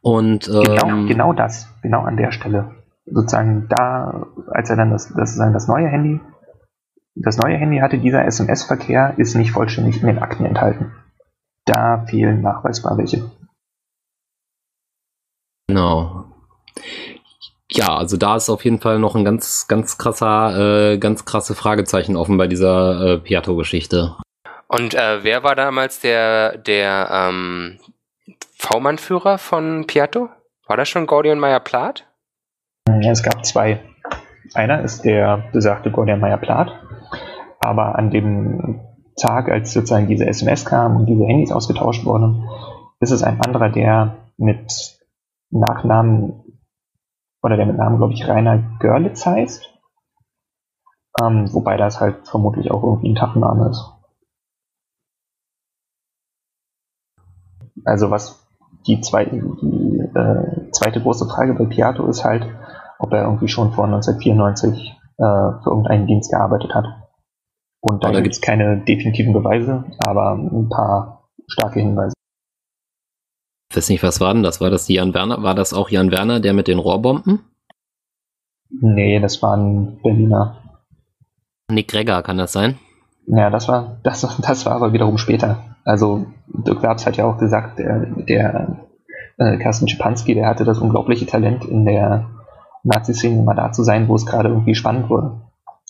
Und genau, ähm, genau, genau das, genau an der Stelle sozusagen da, als er dann das, das, das neue Handy, das neue Handy hatte, dieser SMS-Verkehr ist nicht vollständig in den Akten enthalten. Da fehlen nachweisbar welche. Genau. Ja, also da ist auf jeden Fall noch ein ganz, ganz krasser, äh, ganz krasse Fragezeichen offen bei dieser äh, Piato-Geschichte. Und äh, wer war damals der, der ähm, V-Mann-Führer von Piatto? War das schon Gordion Meyer-Plath? Es gab zwei. Einer ist der besagte Gordian Meyer-Plath, aber an dem Tag, als sozusagen diese SMS kam und diese Handys ausgetauscht wurden, ist es ein anderer, der mit Nachnamen oder der mit Namen, glaube ich, Rainer Görlitz heißt. Ähm, wobei das halt vermutlich auch irgendwie ein Tachenname ist. Also was die, zweite, die äh, zweite große Frage bei Piato ist halt, ob er irgendwie schon vor 1994 äh, für irgendeinen Dienst gearbeitet hat. Und da gibt es keine definitiven Beweise, aber ein paar starke Hinweise. Ich weiß nicht, was war denn das? War das Jan Werner? War das auch Jan Werner, der mit den Rohrbomben? Nee, das war ein Berliner. Nick Gregor, kann das sein? Ja, das war, das, das war aber wiederum später. Also, Dirk Labs hat ja auch gesagt, der, der äh, Carsten Schipanski, der hatte das unglaubliche Talent in der Nazi-Szene immer da zu sein, wo es gerade irgendwie spannend wurde.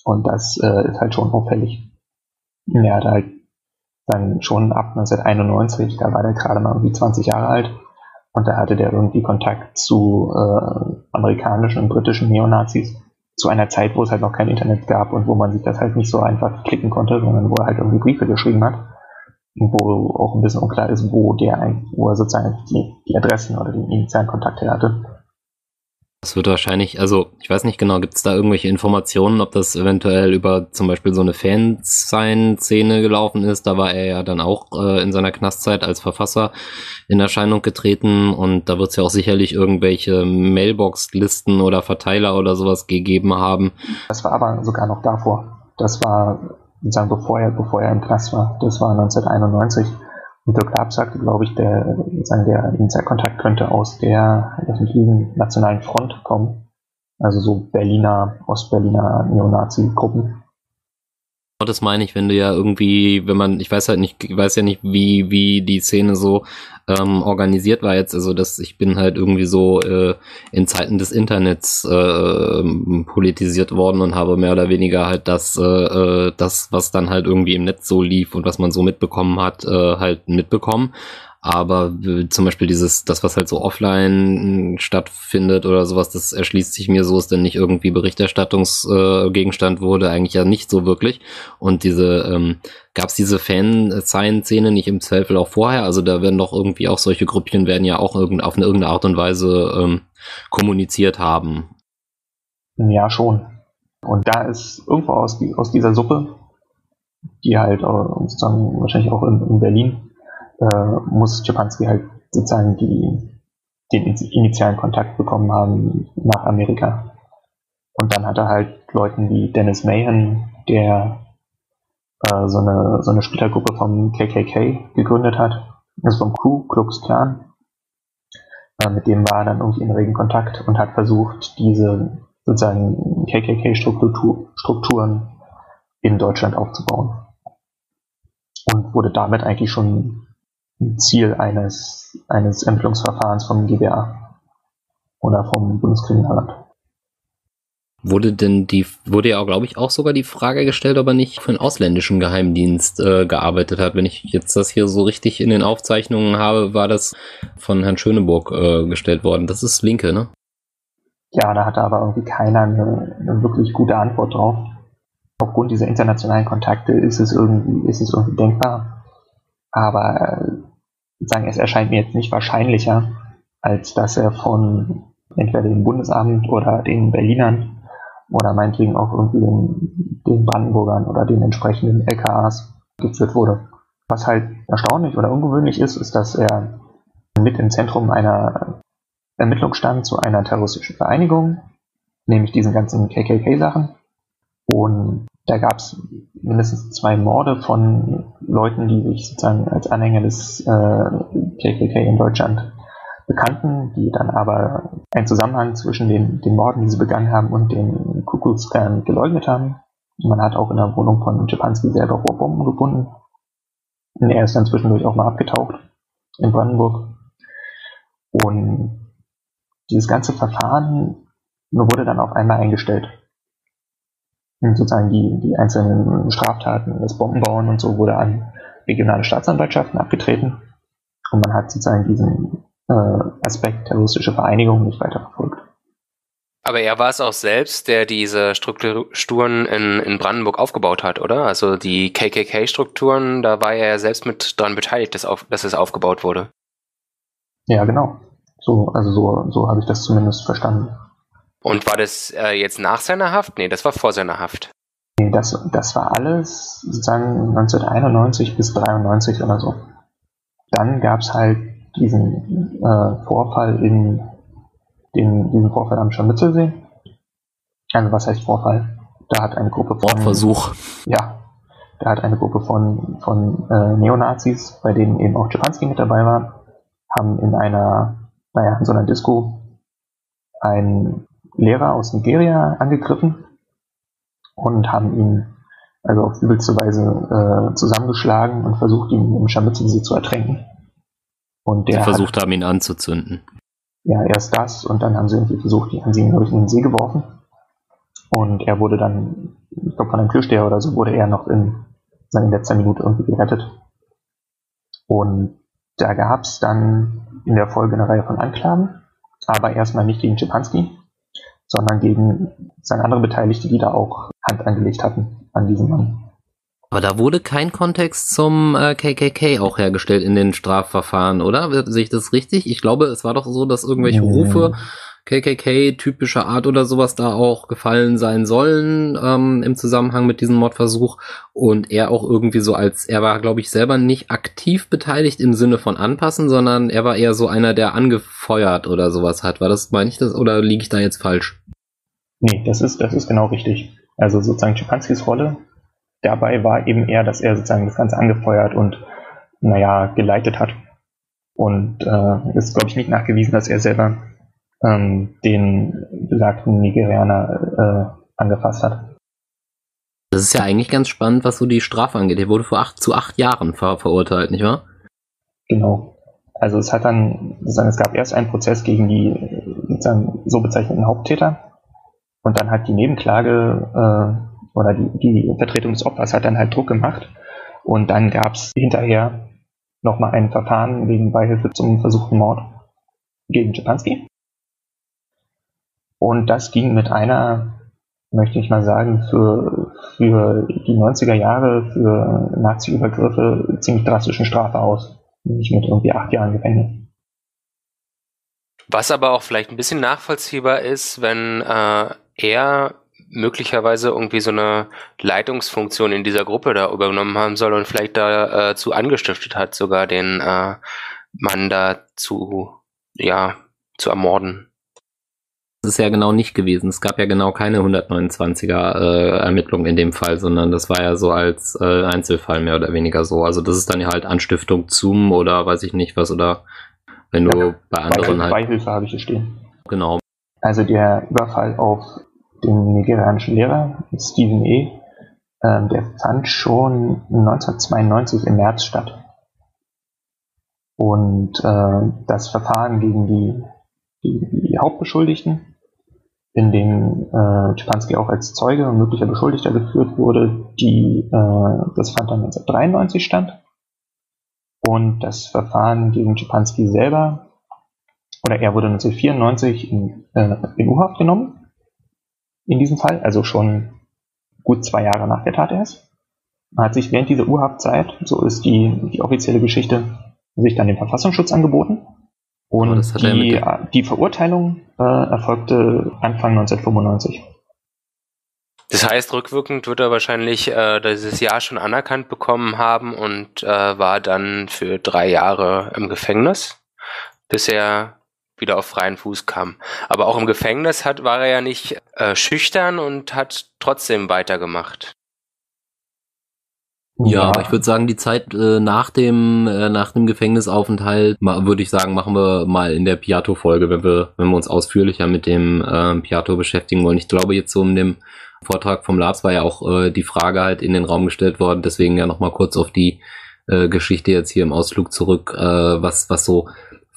Und das äh, ist halt schon auffällig. Er hat halt dann schon ab 1991, da war der gerade mal irgendwie 20 Jahre alt, und da hatte der irgendwie Kontakt zu äh, amerikanischen und britischen Neonazis zu einer Zeit, wo es halt noch kein Internet gab und wo man sich das halt nicht so einfach klicken konnte, sondern wo er halt irgendwie Briefe geschrieben hat. wo auch ein bisschen unklar ist, wo der, wo er sozusagen die, die Adressen oder den initialen Kontakt her hatte. Das wird wahrscheinlich, also ich weiß nicht genau, gibt es da irgendwelche Informationen, ob das eventuell über zum Beispiel so eine Fansign-Szene gelaufen ist? Da war er ja dann auch äh, in seiner Knastzeit als Verfasser in Erscheinung getreten und da wird es ja auch sicherlich irgendwelche Mailbox-Listen oder Verteiler oder sowas gegeben haben. Das war aber sogar noch davor. Das war sozusagen bevor er, bevor er im Knast war. Das war 1991. Und Dirk Laab sagte, glaube ich, der, der Insiderkontakt könnte aus der öffentlichen nationalen Front kommen. Also so Berliner, Ostberliner Neonazi-Gruppen. Das meine ich, wenn du ja irgendwie, wenn man, ich weiß halt nicht, ich weiß ja nicht, wie, wie die Szene so ähm, organisiert war jetzt. Also dass ich bin halt irgendwie so äh, in Zeiten des Internets äh, politisiert worden und habe mehr oder weniger halt das, äh, äh, das, was dann halt irgendwie im Netz so lief und was man so mitbekommen hat, äh, halt mitbekommen. Aber äh, zum Beispiel dieses, das, was halt so offline stattfindet oder sowas, das erschließt sich mir so, ist denn nicht irgendwie Berichterstattungsgegenstand äh, wurde, eigentlich ja nicht so wirklich. Und diese, ähm, gab es diese Fan-Szene nicht im Zweifel auch vorher? Also da werden doch irgendwie auch solche Gruppchen werden ja auch irgend, auf eine irgendeine Art und Weise ähm, kommuniziert haben. Ja, schon. Und da ist irgendwo aus, aus dieser Suppe, die halt äh, sozusagen wahrscheinlich auch in, in Berlin äh, muss Japanski halt sozusagen die, den initialen Kontakt bekommen haben nach Amerika. Und dann hat er halt Leuten wie Dennis Mahan, der äh, so, eine, so eine Splittergruppe vom KKK gegründet hat, also vom Ku Klux Klan. Äh, mit dem war er dann irgendwie in regen Kontakt und hat versucht, diese sozusagen KKK-Strukturen in Deutschland aufzubauen. Und wurde damit eigentlich schon Ziel eines, eines Ermittlungsverfahrens vom GBA oder vom Bundeskriminalamt. Wurde denn die, wurde ja auch, glaube ich, auch sogar die Frage gestellt, ob er nicht für einen ausländischen Geheimdienst äh, gearbeitet hat. Wenn ich jetzt das hier so richtig in den Aufzeichnungen habe, war das von Herrn Schöneburg äh, gestellt worden. Das ist Linke, ne? Ja, da hatte aber irgendwie keiner eine, eine wirklich gute Antwort drauf. Aufgrund dieser internationalen Kontakte ist es irgendwie, ist es irgendwie denkbar. Aber sagen, es erscheint mir jetzt nicht wahrscheinlicher, als dass er von entweder dem Bundesamt oder den Berlinern oder meinetwegen auch irgendwie den, den Brandenburgern oder den entsprechenden LKAs geführt wurde. Was halt erstaunlich oder ungewöhnlich ist, ist, dass er mit im Zentrum einer Ermittlung stand zu einer terroristischen Vereinigung, nämlich diesen ganzen KKK-Sachen. Und da gab es mindestens zwei Morde von Leuten, die sich sozusagen als Anhänger des äh, KKK in Deutschland bekannten, die dann aber einen Zusammenhang zwischen den, den Morden, die sie begangen haben, und den Ku Klux Klan geleugnet haben. Man hat auch in der Wohnung von Schipanski selber Rohrbomben gefunden. Und er ist dann zwischendurch auch mal abgetaucht in Brandenburg. Und dieses ganze Verfahren wurde dann auf einmal eingestellt sozusagen die, die einzelnen Straftaten, das Bombenbauen und so wurde an regionale Staatsanwaltschaften abgetreten. Und man hat sozusagen diesen äh, Aspekt terroristische Vereinigung nicht weiter verfolgt. Aber er war es auch selbst, der diese Strukturen in, in Brandenburg aufgebaut hat, oder? Also die KKK-Strukturen, da war er ja selbst mit dran beteiligt, dass, auf, dass es aufgebaut wurde. Ja, genau. So, also so, so habe ich das zumindest verstanden. Und war das äh, jetzt nach seiner Haft? Nee, das war vor seiner Haft. Nee, das, das war alles sozusagen 1991 bis 93 oder so. Dann gab es halt diesen äh, Vorfall in den, diesen Vorfall am Scharmützelsee. Also was heißt Vorfall? Da hat eine Gruppe von Versuch. Ja, da hat eine Gruppe von, von äh, Neonazis, bei denen eben auch Czepanski mit dabei war, haben in einer, naja, in so einer Disco ein Lehrer aus Nigeria angegriffen und haben ihn also auf übelste Weise äh, zusammengeschlagen und versucht, ihn im Scharmützelsee zu ertränken. Und der Sie versucht hat, haben, ihn anzuzünden. Ja, erst das und dann haben sie irgendwie versucht, die haben sie ihn, glaube ich, in den See geworfen. Und er wurde dann, ich glaube, von einem Türsteher oder so, wurde er noch in, in letzter Minute irgendwie gerettet. Und da gab es dann in der Folge eine Reihe von Anklagen, aber erstmal nicht gegen Schipanski, sondern gegen seine andere Beteiligte, die da auch Hand angelegt hatten an diesem Mann. Aber da wurde kein Kontext zum äh, KKK auch hergestellt in den Strafverfahren, oder? Sehe ich das richtig? Ich glaube, es war doch so, dass irgendwelche Rufe KKK typischer Art oder sowas da auch gefallen sein sollen ähm, im Zusammenhang mit diesem Mordversuch und er auch irgendwie so als er war glaube ich selber nicht aktiv beteiligt im Sinne von anpassen, sondern er war eher so einer der angefeuert oder sowas hat. War das meine ich das oder liege ich da jetzt falsch? Nee, das ist das ist genau richtig. Also sozusagen Schipanskis Rolle dabei war eben eher, dass er sozusagen das Ganze angefeuert und naja geleitet hat und äh, ist glaube ich nicht nachgewiesen, dass er selber ähm, den besagten Nigerianer äh, angefasst hat. Das ist ja eigentlich ganz spannend, was so die Strafe angeht. Er wurde vor acht zu acht Jahren ver verurteilt, nicht wahr? Genau. Also es hat dann, sozusagen, es gab erst einen Prozess gegen die sozusagen so bezeichneten Haupttäter und dann hat die Nebenklage äh, oder die, die Vertretung des Opfers hat dann halt Druck gemacht und dann gab es hinterher nochmal ein Verfahren wegen Beihilfe zum versuchten Mord gegen Czepanski. Und das ging mit einer, möchte ich mal sagen, für, für die 90er Jahre, für Nazi-Übergriffe ziemlich drastischen Strafe aus. Nämlich mit irgendwie acht Jahren Gefängnis. Was aber auch vielleicht ein bisschen nachvollziehbar ist, wenn äh, er möglicherweise irgendwie so eine Leitungsfunktion in dieser Gruppe da übernommen haben soll und vielleicht dazu äh, angestiftet hat, sogar den äh, Mann da zu, ja, zu ermorden. Ist ja genau nicht gewesen. Es gab ja genau keine 129er äh, Ermittlung in dem Fall, sondern das war ja so als äh, Einzelfall mehr oder weniger so. Also das ist dann ja halt Anstiftung zum oder weiß ich nicht was oder wenn du ja, bei anderen halt. Beihilfe habe ich hier stehen. Genau. Also der Überfall auf den nigerianischen Lehrer, Stephen E., äh, der fand schon 1992 im März statt. Und äh, das Verfahren gegen die die, die Hauptbeschuldigten, in dem äh, Schipanski auch als Zeuge und möglicher Beschuldigter geführt wurde, die, äh, das fand dann 1993 statt. Und das Verfahren gegen Schipanski selber, oder er wurde 1994 in, äh, in U-Haft genommen, in diesem Fall, also schon gut zwei Jahre nach der Tat erst. Man hat sich während dieser U-Haftzeit, so ist die, die offizielle Geschichte, sich dann den Verfassungsschutz angeboten und die, die Verurteilung äh, erfolgte Anfang 1995. Das heißt, rückwirkend wird er wahrscheinlich äh, dieses Jahr schon anerkannt bekommen haben und äh, war dann für drei Jahre im Gefängnis, bis er wieder auf freien Fuß kam. Aber auch im Gefängnis hat, war er ja nicht äh, schüchtern und hat trotzdem weitergemacht. Ja, aber ich würde sagen, die Zeit äh, nach dem äh, nach dem Gefängnisaufenthalt, würde ich sagen, machen wir mal in der Piato-Folge, wenn wir wenn wir uns ausführlicher mit dem äh, Piato beschäftigen wollen. Ich glaube, jetzt so in dem Vortrag vom Labs war ja auch äh, die Frage halt in den Raum gestellt worden, deswegen ja noch mal kurz auf die äh, Geschichte jetzt hier im Ausflug zurück, äh, was was so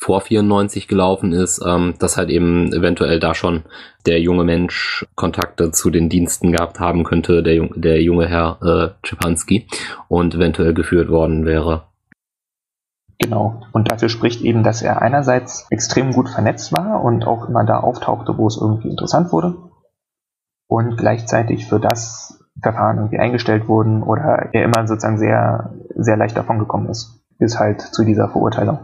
vor 94 gelaufen ist, ähm, dass halt eben eventuell da schon der junge Mensch Kontakte zu den Diensten gehabt haben könnte, der, der junge Herr äh, Czepanski und eventuell geführt worden wäre. Genau. Und dafür spricht eben, dass er einerseits extrem gut vernetzt war und auch immer da auftauchte, wo es irgendwie interessant wurde. Und gleichzeitig für das Verfahren irgendwie eingestellt wurden oder er immer sozusagen sehr, sehr leicht davon gekommen ist, bis halt zu dieser Verurteilung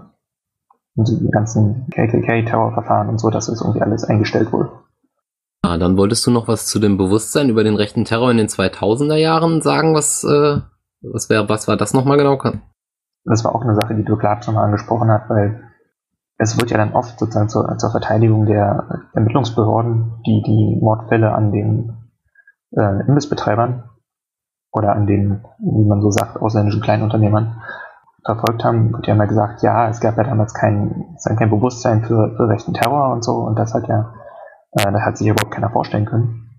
und die ganzen KKK-Terrorverfahren und so, dass das irgendwie alles eingestellt wurde. Ah, dann wolltest du noch was zu dem Bewusstsein über den rechten Terror in den 2000er Jahren sagen, was, äh, was, wär, was war das nochmal genau? Das war auch eine Sache, die Dirk Labs nochmal angesprochen hat, weil es wird ja dann oft sozusagen zur, zur Verteidigung der Ermittlungsbehörden, die die Mordfälle an den äh, Imbissbetreibern oder an den, wie man so sagt, ausländischen Kleinunternehmern verfolgt haben, wird ja immer gesagt, ja, es gab ja damals kein, kein Bewusstsein für, für rechten Terror und so und das hat ja, äh, da hat sich überhaupt keiner vorstellen können.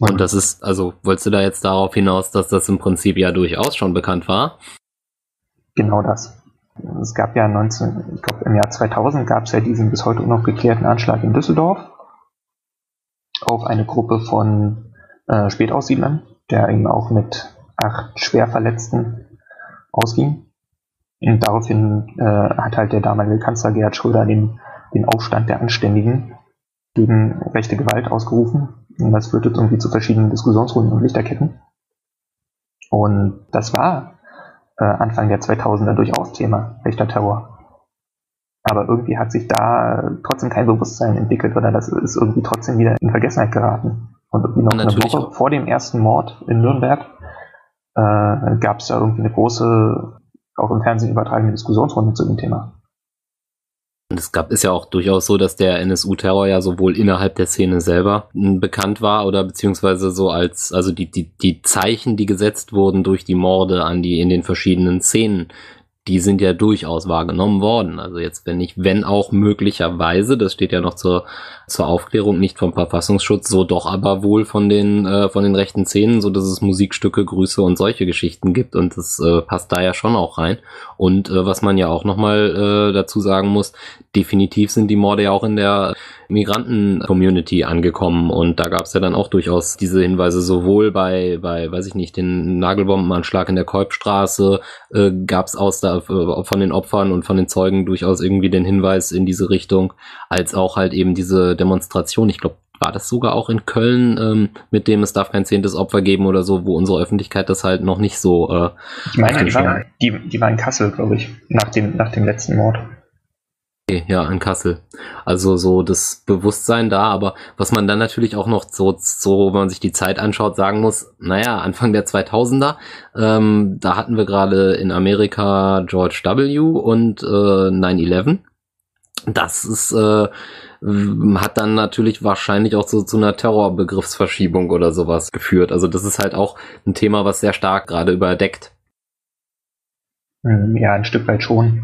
Und, und das ist, also wolltest du da jetzt darauf hinaus, dass das im Prinzip ja durchaus schon bekannt war? Genau das. Es gab ja 19, ich glaube im Jahr 2000 gab es ja diesen bis heute noch geklärten Anschlag in Düsseldorf auf eine Gruppe von äh, Spätaussiedlern, der eben auch mit acht Schwerverletzten ausging. Und daraufhin äh, hat halt der damalige Kanzler Gerhard Schröder den, den Aufstand der Anständigen gegen rechte Gewalt ausgerufen. Und das führte irgendwie zu verschiedenen Diskussionsrunden und Lichterketten. Und das war äh, Anfang der 2000er durchaus Thema, rechter Terror. Aber irgendwie hat sich da trotzdem kein Bewusstsein entwickelt oder das ist irgendwie trotzdem wieder in Vergessenheit geraten. Und irgendwie noch eine Woche auch. vor dem ersten Mord in Nürnberg äh, gab es da irgendwie eine große, auch im Fernsehen übertragene Diskussionsrunde zu dem Thema. Und es gab, ist ja auch durchaus so, dass der NSU-Terror ja sowohl innerhalb der Szene selber bekannt war oder beziehungsweise so als, also die, die, die Zeichen, die gesetzt wurden durch die Morde an die in den verschiedenen Szenen, die sind ja durchaus wahrgenommen worden. Also jetzt, wenn nicht, wenn auch möglicherweise, das steht ja noch zur, zur Aufklärung nicht vom Verfassungsschutz, so doch aber wohl von den, äh, von den rechten Szenen, so dass es Musikstücke, Grüße und solche Geschichten gibt und das äh, passt da ja schon auch rein. Und äh, was man ja auch nochmal äh, dazu sagen muss, definitiv sind die Morde ja auch in der Migranten-Community angekommen und da gab es ja dann auch durchaus diese Hinweise sowohl bei, bei, weiß ich nicht, den Nagelbombenanschlag in der Kolbstraße äh, gab es aus da äh, von den Opfern und von den Zeugen durchaus irgendwie den Hinweis in diese Richtung, als auch halt eben diese Demonstration. Ich glaube, war das sogar auch in Köln, ähm, mit dem es darf kein zehntes Opfer geben oder so, wo unsere Öffentlichkeit das halt noch nicht so. Äh, ich meine, die war, die, die war in Kassel, glaube ich, nach dem, nach dem letzten Mord. Ja, in Kassel. Also so das Bewusstsein da, aber was man dann natürlich auch noch so, so wenn man sich die Zeit anschaut, sagen muss, naja, Anfang der 2000er, ähm, da hatten wir gerade in Amerika George W. und äh, 9-11. Das ist, äh, hat dann natürlich wahrscheinlich auch so zu einer Terrorbegriffsverschiebung oder sowas geführt. Also das ist halt auch ein Thema, was sehr stark gerade überdeckt. Ähm, ja, ein Stück weit schon.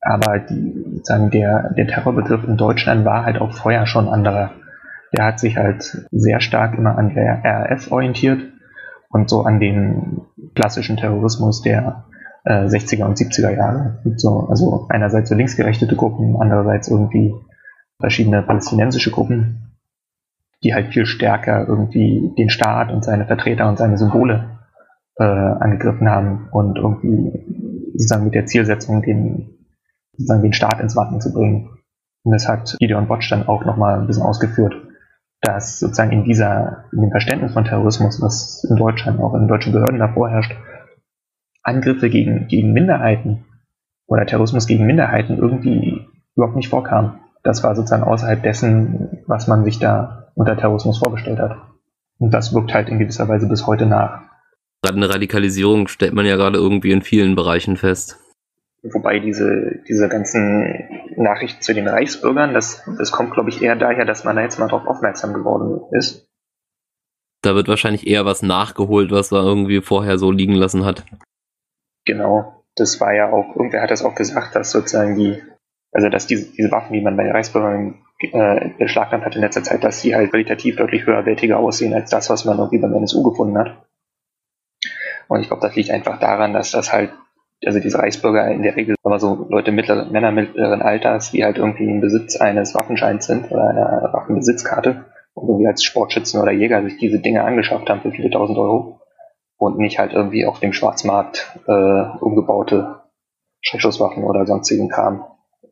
Aber die, sozusagen der, der Terrorbegriff in Deutschland war halt auch vorher schon anderer. Der hat sich halt sehr stark immer an der RAF orientiert und so an den klassischen Terrorismus der äh, 60er und 70er Jahre. So, also einerseits so linksgerechtete Gruppen, andererseits irgendwie verschiedene palästinensische Gruppen, die halt viel stärker irgendwie den Staat und seine Vertreter und seine Symbole äh, angegriffen haben und irgendwie sozusagen mit der Zielsetzung den sozusagen den Staat ins Wanken zu bringen. Und das hat Gideon Botsch dann auch nochmal ein bisschen ausgeführt, dass sozusagen in dieser, in dem Verständnis von Terrorismus, was in Deutschland, auch in deutschen Behörden davor herrscht, Angriffe gegen, gegen Minderheiten oder Terrorismus gegen Minderheiten irgendwie überhaupt nicht vorkam. Das war sozusagen außerhalb dessen, was man sich da unter Terrorismus vorgestellt hat. Und das wirkt halt in gewisser Weise bis heute nach. Gerade eine Radikalisierung stellt man ja gerade irgendwie in vielen Bereichen fest. Wobei diese, diese ganzen Nachrichten zu den Reichsbürgern, das, das kommt, glaube ich, eher daher, dass man da jetzt mal darauf aufmerksam geworden ist. Da wird wahrscheinlich eher was nachgeholt, was man irgendwie vorher so liegen lassen hat. Genau. Das war ja auch, irgendwer hat das auch gesagt, dass sozusagen die, also dass diese, diese Waffen, die man bei den Reichsbürgern äh, beschlagnahmt hat in letzter Zeit, dass die halt qualitativ deutlich höherwertiger aussehen als das, was man irgendwie beim NSU gefunden hat. Und ich glaube, das liegt einfach daran, dass das halt also diese Reichsbürger in der Regel immer so Leute mittler, Männer mittleren Alters, die halt irgendwie im Besitz eines Waffenscheins sind oder einer Waffenbesitzkarte und irgendwie als Sportschützen oder Jäger sich diese Dinge angeschafft haben für viele tausend Euro und nicht halt irgendwie auf dem Schwarzmarkt äh, umgebaute Schreckschusswaffen oder sonstigen Kram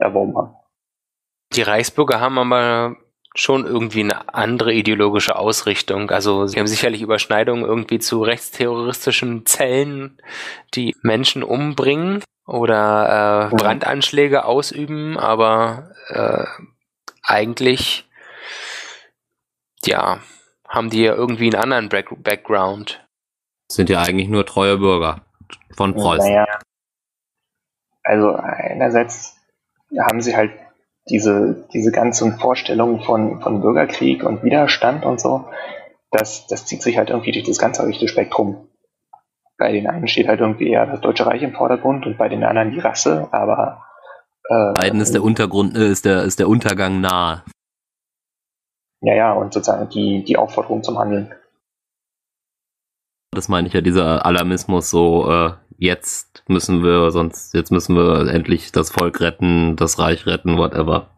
erworben haben. Die Reichsbürger haben aber schon irgendwie eine andere ideologische Ausrichtung. Also sie haben sicherlich Überschneidungen irgendwie zu rechtsterroristischen Zellen, die Menschen umbringen oder äh, Brandanschläge ausüben, aber äh, eigentlich ja haben die ja irgendwie einen anderen Back Background. Sind ja eigentlich nur treue Bürger von Preußen. Naja. Also einerseits haben sie halt diese, diese ganzen Vorstellungen von, von Bürgerkrieg und Widerstand und so, das, das zieht sich halt irgendwie durch das ganze rechte Spektrum. Bei den einen steht halt irgendwie eher das Deutsche Reich im Vordergrund und bei den anderen die Rasse, aber äh, beiden ist der Untergrund, äh, ist der, ist der Untergang nahe. Ja, ja, und sozusagen die, die Aufforderung zum Handeln. Das meine ich ja, dieser Alarmismus, so äh, jetzt müssen wir, sonst, jetzt müssen wir endlich das Volk retten, das Reich retten, whatever.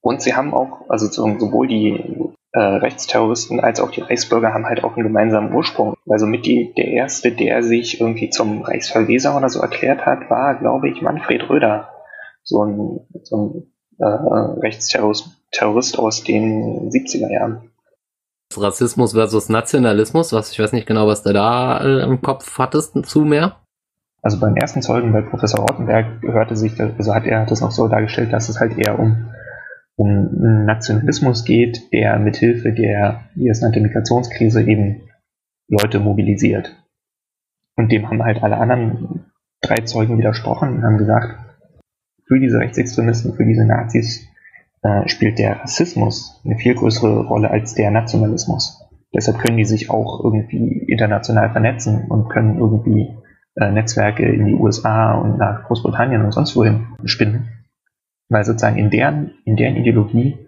Und sie haben auch, also sowohl die äh, Rechtsterroristen als auch die Reichsbürger haben halt auch einen gemeinsamen Ursprung. Also mit die, der erste, der sich irgendwie zum Reichsverweser oder so erklärt hat, war, glaube ich, Manfred Röder. So ein, so ein äh, Rechtsterrorist aus den 70er Jahren. Rassismus versus Nationalismus, was ich weiß nicht genau, was du da äh, im Kopf hattest zu mehr. Also beim ersten Zeugen bei Professor Rottenberg hörte sich, also hat er das noch so dargestellt, dass es halt eher um, um Nationalismus geht, der mithilfe der, wie es nannte, Migrationskrise eben Leute mobilisiert. Und dem haben halt alle anderen drei Zeugen widersprochen und haben gesagt, für diese Rechtsextremisten, für diese Nazis spielt der Rassismus eine viel größere Rolle als der Nationalismus. Deshalb können die sich auch irgendwie international vernetzen und können irgendwie äh, Netzwerke in die USA und nach Großbritannien und sonst wohin spinnen. Weil sozusagen in deren, in deren Ideologie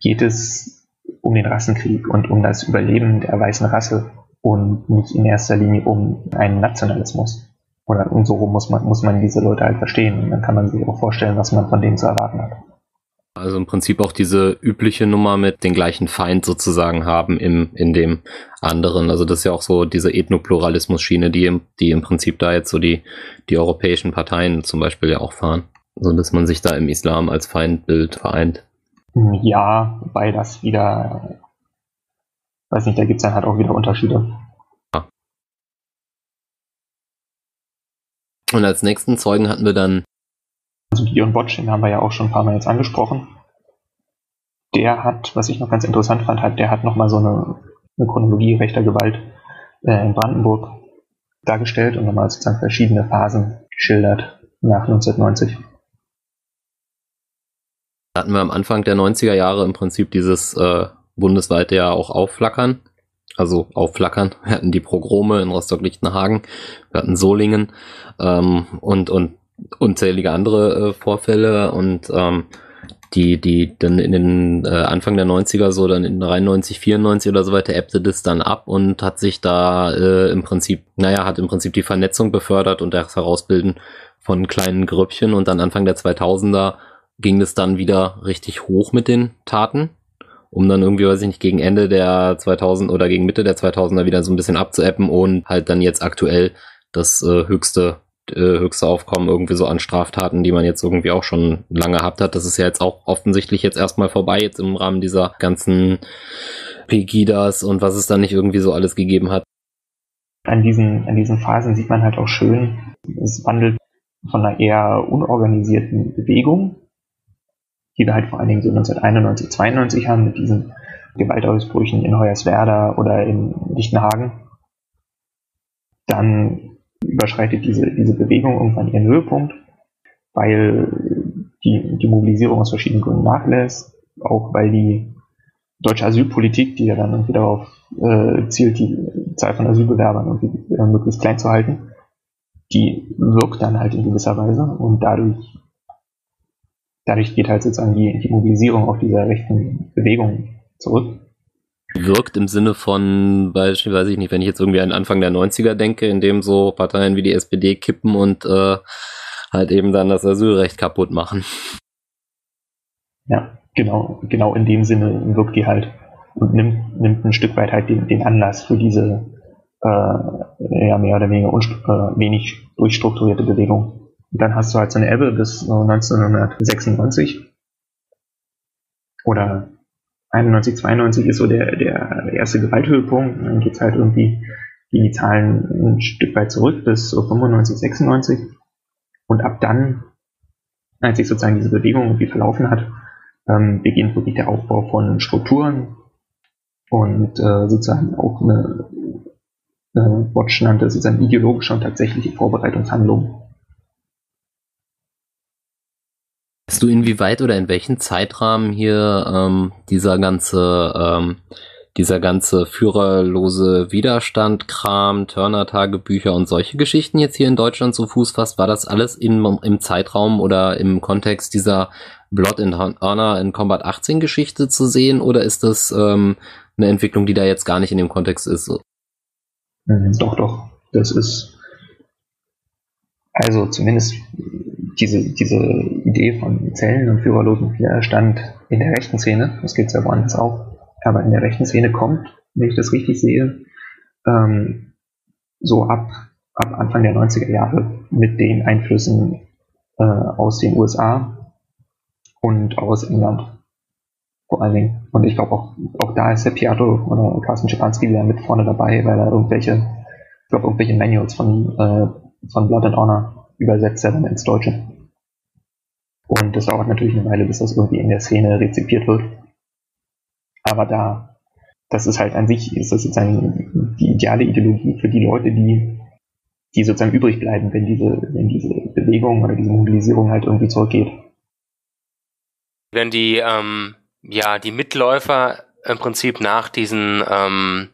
geht es um den Rassenkrieg und um das Überleben der weißen Rasse und nicht in erster Linie um einen Nationalismus. Oder und so muss man, muss man diese Leute halt verstehen. Und dann kann man sich auch vorstellen, was man von denen zu erwarten hat. Also im Prinzip auch diese übliche Nummer mit den gleichen Feind sozusagen haben im, in dem anderen. Also das ist ja auch so diese Ethnopluralismus-Schiene, die im, die im Prinzip da jetzt so die, die europäischen Parteien zum Beispiel ja auch fahren. So dass man sich da im Islam als Feindbild vereint. Ja, weil das wieder, weiß nicht, da gibt es dann halt auch wieder Unterschiede. Und als nächsten Zeugen hatten wir dann also Gideon Botsch, den haben wir ja auch schon ein paar Mal jetzt angesprochen. Der hat, was ich noch ganz interessant fand, hat, der hat nochmal so eine, eine Chronologie rechter Gewalt äh, in Brandenburg dargestellt und nochmal sozusagen verschiedene Phasen geschildert nach 1990. Da hatten wir am Anfang der 90er Jahre im Prinzip dieses äh, bundesweite ja auch Aufflackern. Also aufflackern. Wir hatten die Progrome in Rostock-Lichtenhagen, wir hatten Solingen ähm, und, und unzählige andere äh, Vorfälle und ähm, die, die dann in den äh, Anfang der 90er, so dann in 93, 94 oder so weiter, ebbte das dann ab und hat sich da äh, im Prinzip, naja, hat im Prinzip die Vernetzung befördert und das Herausbilden von kleinen Grüppchen und dann Anfang der 2000er ging es dann wieder richtig hoch mit den Taten, um dann irgendwie, weiß ich nicht, gegen Ende der 2000 oder gegen Mitte der 2000er wieder so ein bisschen abzuappen und halt dann jetzt aktuell das äh, höchste äh, höchste Aufkommen irgendwie so an Straftaten, die man jetzt irgendwie auch schon lange gehabt hat. Das ist ja jetzt auch offensichtlich jetzt erstmal vorbei, jetzt im Rahmen dieser ganzen Pegidas und was es da nicht irgendwie so alles gegeben hat. An diesen, an diesen Phasen sieht man halt auch schön, es wandelt von einer eher unorganisierten Bewegung, die wir halt vor allen Dingen so 1991, 92 haben mit diesen Gewaltausbrüchen in Hoyerswerda oder in Lichtenhagen, dann überschreitet diese, diese Bewegung irgendwann ihren Höhepunkt, weil die, die Mobilisierung aus verschiedenen Gründen nachlässt, auch weil die deutsche Asylpolitik, die ja dann irgendwie darauf äh, zielt, die Zahl von Asylbewerbern irgendwie äh, möglichst klein zu halten, die wirkt dann halt in gewisser Weise und dadurch, dadurch geht halt sozusagen die, die Mobilisierung auf dieser rechten Bewegung zurück wirkt im Sinne von, weiß ich nicht, wenn ich jetzt irgendwie an Anfang der 90er denke, in dem so Parteien wie die SPD kippen und äh, halt eben dann das Asylrecht kaputt machen. Ja, genau, genau in dem Sinne wirkt die halt und nimmt, nimmt ein Stück weit halt den, den Anlass für diese äh, ja, mehr oder weniger äh, wenig durchstrukturierte Bewegung. Und dann hast du halt so eine Ebbe bis 1996 oder 91, 92 ist so der, der erste Gewalthöhepunkt. Dann geht es halt irgendwie, die Zahlen ein Stück weit zurück bis so 95, 96. Und ab dann, als sich sozusagen diese Bewegung irgendwie verlaufen hat, ähm, beginnt wirklich der Aufbau von Strukturen und äh, sozusagen auch eine, äh, Watch nannte sozusagen ideologische und tatsächliche Vorbereitungshandlungen Weißt du, inwieweit oder in welchem Zeitrahmen hier ähm, dieser ganze ähm, dieser ganze führerlose Widerstand-Kram, Turner-Tagebücher und solche Geschichten jetzt hier in Deutschland zu Fuß fasst, war das alles in, im Zeitraum oder im Kontext dieser Blood in Honor in Combat 18 Geschichte zu sehen oder ist das ähm, eine Entwicklung, die da jetzt gar nicht in dem Kontext ist? Mhm, doch, doch. Das ist also zumindest diese, diese Idee von Zellen und führerlosen Widerstand in der rechten Szene, das gibt es ja woanders auch, aber in der rechten Szene kommt, wenn ich das richtig sehe, ähm, so ab, ab Anfang der 90er Jahre mit den Einflüssen äh, aus den USA und aus England. Vor allen Dingen. Und ich glaube auch, auch da ist Seppiato oder Carsten Schipanski wieder mit vorne dabei, weil er irgendwelche, ich glaube, irgendwelche Manuals von, äh, von Blood and Honor übersetzt er dann ins Deutsche. Und das dauert natürlich eine Weile, bis das irgendwie in der Szene rezipiert wird. Aber da, das ist halt an sich, ist das sozusagen die ideale Ideologie für die Leute, die, die sozusagen übrig bleiben, wenn diese, wenn diese Bewegung oder diese Mobilisierung halt irgendwie zurückgeht. Wenn die, ähm, ja, die Mitläufer im Prinzip nach diesen ähm,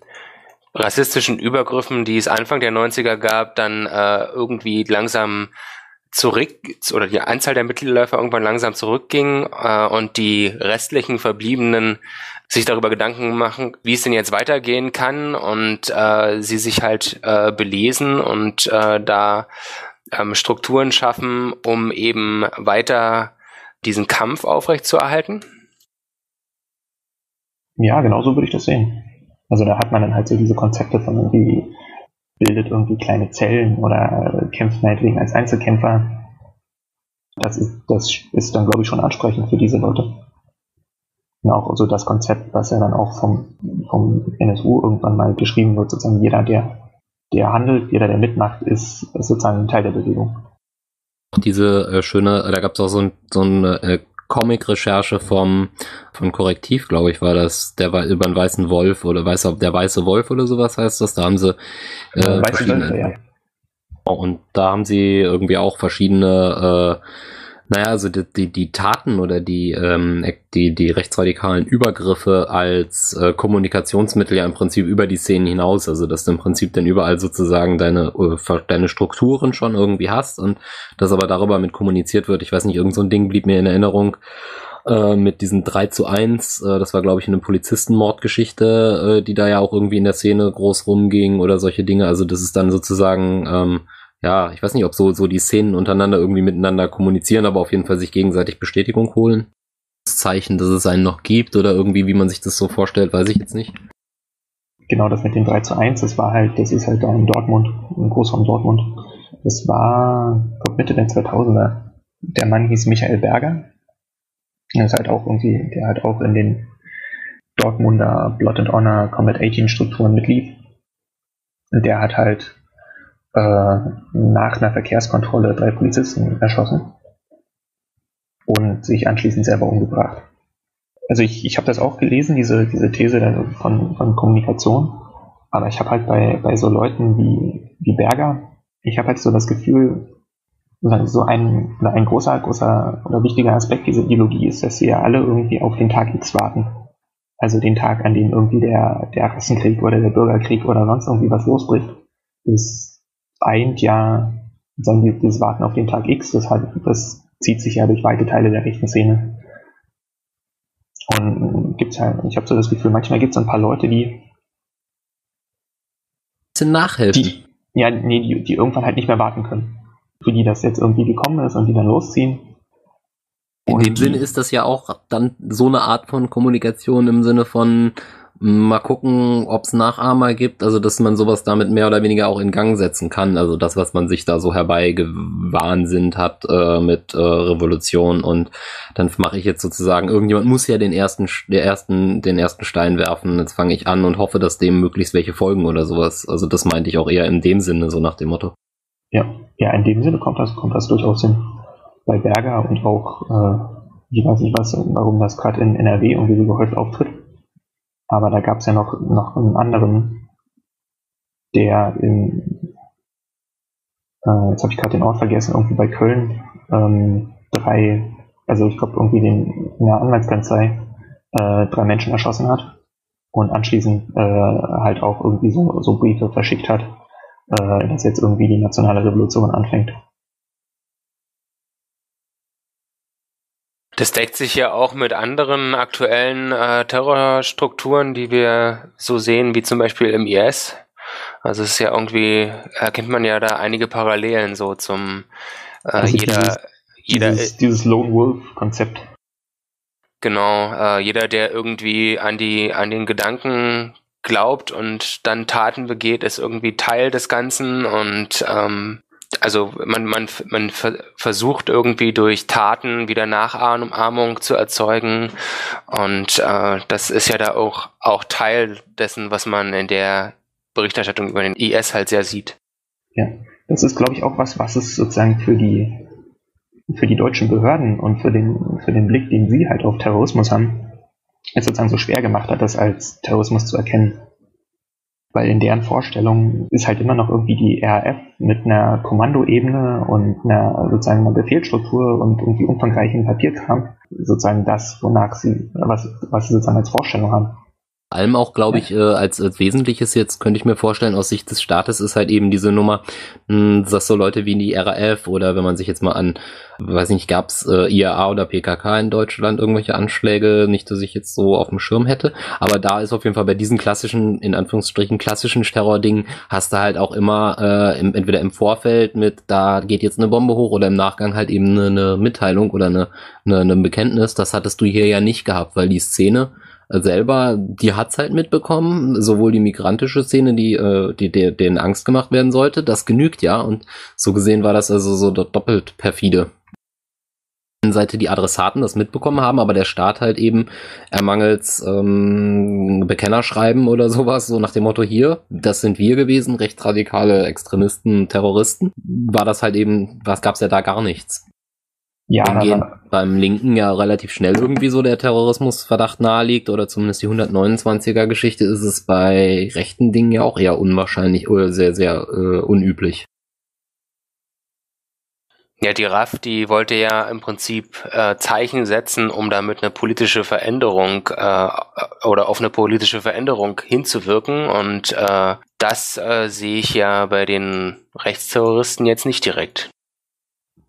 rassistischen Übergriffen, die es Anfang der 90er gab, dann äh, irgendwie langsam zurück oder die Anzahl der Mittelläufer irgendwann langsam zurückging äh, und die restlichen Verbliebenen sich darüber Gedanken machen, wie es denn jetzt weitergehen kann und äh, sie sich halt äh, belesen und äh, da ähm, Strukturen schaffen, um eben weiter diesen Kampf aufrechtzuerhalten? Ja, genau so würde ich das sehen. Also da hat man dann halt so diese Konzepte von irgendwie bildet irgendwie kleine Zellen oder kämpft meinetwegen als Einzelkämpfer. Das ist, das ist dann, glaube ich, schon ansprechend für diese Leute. Und auch so das Konzept, was ja dann auch vom, vom NSU irgendwann mal geschrieben wird, sozusagen jeder, der, der handelt, jeder, der mitmacht, ist, ist sozusagen ein Teil der Bewegung. Diese äh, schöne, da gab es auch so ein, so ein äh, Comic-Recherche vom von Korrektiv, glaube ich, war das, der war über einen weißen Wolf oder weiß der weiße Wolf oder sowas heißt das. Da haben sie äh, verschiedene. Wölfe, ja. Und da haben sie irgendwie auch verschiedene äh, naja, also die, die, die Taten oder die, ähm, die, die rechtsradikalen Übergriffe als äh, Kommunikationsmittel ja im Prinzip über die Szenen hinaus, also dass du im Prinzip dann überall sozusagen deine, äh, deine Strukturen schon irgendwie hast und das aber darüber mit kommuniziert wird. Ich weiß nicht, irgend so ein Ding blieb mir in Erinnerung äh, mit diesen 3 zu 1, äh, das war glaube ich eine Polizistenmordgeschichte, äh, die da ja auch irgendwie in der Szene groß rumging oder solche Dinge. Also das ist dann sozusagen ähm, ja, ich weiß nicht, ob so, so die Szenen untereinander irgendwie miteinander kommunizieren, aber auf jeden Fall sich gegenseitig Bestätigung holen. Das Zeichen, dass es einen noch gibt oder irgendwie, wie man sich das so vorstellt, weiß ich jetzt nicht. Genau, das mit dem 3 zu 1, das war halt, das ist halt da in Dortmund, im Großraum Dortmund. Das war, glaub, Mitte der 2000er. Der Mann hieß Michael Berger. Der ist halt auch irgendwie, der halt auch in den Dortmunder Blood and Honor Combat 18 Strukturen mitlief. Und der hat halt äh, nach einer Verkehrskontrolle drei Polizisten erschossen und sich anschließend selber umgebracht. Also ich, ich habe das auch gelesen, diese, diese These von, von Kommunikation, aber ich habe halt bei, bei so Leuten wie, wie Berger, ich habe halt so das Gefühl, so ein, ein großer, großer oder wichtiger Aspekt dieser Ideologie ist, dass sie ja alle irgendwie auf den Tag X warten. Also den Tag, an dem irgendwie der, der Rassenkrieg oder der Bürgerkrieg oder sonst irgendwie was losbricht. Das eint ja sagen das Warten auf den Tag X, das, halt, das zieht sich ja durch weite Teile der rechten Szene. Und gibt's halt, ich habe so das Gefühl, manchmal gibt es ein paar Leute, die nachhelfen. Die, ja, nee, die, die irgendwann halt nicht mehr warten können. Für die das jetzt irgendwie gekommen ist und die dann losziehen. In dem Sinne ist das ja auch dann so eine Art von Kommunikation im Sinne von, Mal gucken, ob es Nachahmer gibt, also dass man sowas damit mehr oder weniger auch in Gang setzen kann. Also das, was man sich da so herbeigewahnsinnt hat äh, mit äh, Revolution und dann mache ich jetzt sozusagen, irgendjemand muss ja den ersten, der ersten, den ersten Stein werfen. Jetzt fange ich an und hoffe, dass dem möglichst welche folgen oder sowas. Also das meinte ich auch eher in dem Sinne, so nach dem Motto. Ja, ja, in dem Sinne kommt das, kommt das durchaus hin. Bei Berger und auch, äh, ich weiß nicht was, warum das gerade in NRW irgendwie so gehäuft auftritt aber da gab es ja noch, noch einen anderen, der in, äh, jetzt habe ich gerade den Ort vergessen, irgendwie bei Köln, ähm, drei, also ich glaube irgendwie den, in der Anwaltskanzlei, äh, drei Menschen erschossen hat und anschließend äh, halt auch irgendwie so, so Briefe verschickt hat, äh, dass jetzt irgendwie die nationale Revolution anfängt. Das deckt sich ja auch mit anderen aktuellen äh, Terrorstrukturen, die wir so sehen, wie zum Beispiel im IS. Also es ist ja irgendwie, erkennt man ja da einige Parallelen so zum äh, also jeder, dieses, jeder dieses, dieses Lone Wolf-Konzept. Genau, äh, jeder, der irgendwie an die, an den Gedanken glaubt und dann Taten begeht, ist irgendwie Teil des Ganzen und ähm, also man, man, man versucht irgendwie durch Taten wieder Nachahmung zu erzeugen. Und äh, das ist ja da auch, auch Teil dessen, was man in der Berichterstattung über den IS halt sehr sieht. Ja, das ist, glaube ich, auch was, was es sozusagen für die, für die deutschen Behörden und für den, für den Blick, den sie halt auf Terrorismus haben, es sozusagen so schwer gemacht hat, das als Terrorismus zu erkennen. Weil in deren Vorstellung ist halt immer noch irgendwie die RAF mit einer Kommandoebene und einer sozusagen einer Befehlsstruktur und irgendwie umfangreichen Papierkram sozusagen das, wonach sie, was, was sie sozusagen als Vorstellung haben allem auch, glaube ich, äh, als, als Wesentliches jetzt könnte ich mir vorstellen, aus Sicht des Staates ist halt eben diese Nummer, mh, hm, dass so Leute wie die RAF oder wenn man sich jetzt mal an, weiß nicht, gab's äh, IAA oder PKK in Deutschland irgendwelche Anschläge, nicht, dass ich jetzt so auf dem Schirm hätte, aber da ist auf jeden Fall bei diesen klassischen, in Anführungsstrichen klassischen Terrordingen, hast du halt auch immer äh, im, entweder im Vorfeld mit, da geht jetzt eine Bombe hoch oder im Nachgang halt eben eine, eine Mitteilung oder eine, eine, eine Bekenntnis, das hattest du hier ja nicht gehabt, weil die Szene selber, die hat's halt mitbekommen, sowohl die migrantische Szene, die, äh, die der, denen Angst gemacht werden sollte, das genügt ja und so gesehen war das also so doppelt perfide. Seite die Adressaten das mitbekommen haben, aber der Staat halt eben ermangels ähm, Bekennerschreiben oder sowas, so nach dem Motto hier, das sind wir gewesen, recht radikale Extremisten, Terroristen, war das halt eben, was gab's ja da gar nichts. Ja, gehen beim Linken ja relativ schnell irgendwie so der Terrorismusverdacht naheliegt oder zumindest die 129er Geschichte ist es bei rechten Dingen ja auch eher unwahrscheinlich oder sehr, sehr äh, unüblich. Ja, die RAF, die wollte ja im Prinzip äh, Zeichen setzen, um damit eine politische Veränderung äh, oder auf eine politische Veränderung hinzuwirken. Und äh, das äh, sehe ich ja bei den Rechtsterroristen jetzt nicht direkt.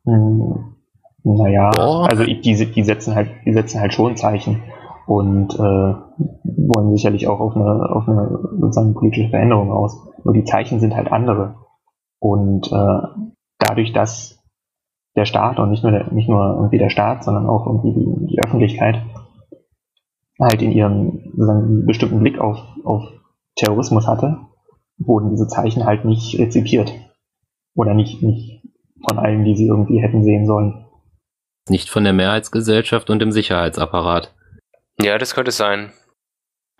Hm. Naja, Boah. also die, die setzen halt, die setzen halt schon Zeichen und äh, wollen sicherlich auch auf eine, auf eine sozusagen politische Veränderung aus. Nur die Zeichen sind halt andere. Und äh, dadurch, dass der Staat und nicht nur der, nicht nur irgendwie der Staat, sondern auch irgendwie die, die Öffentlichkeit halt in ihrem sozusagen bestimmten Blick auf, auf Terrorismus hatte, wurden diese Zeichen halt nicht rezipiert. Oder nicht, nicht von allen, die sie irgendwie hätten sehen sollen. Nicht von der Mehrheitsgesellschaft und dem Sicherheitsapparat. Ja, das könnte sein.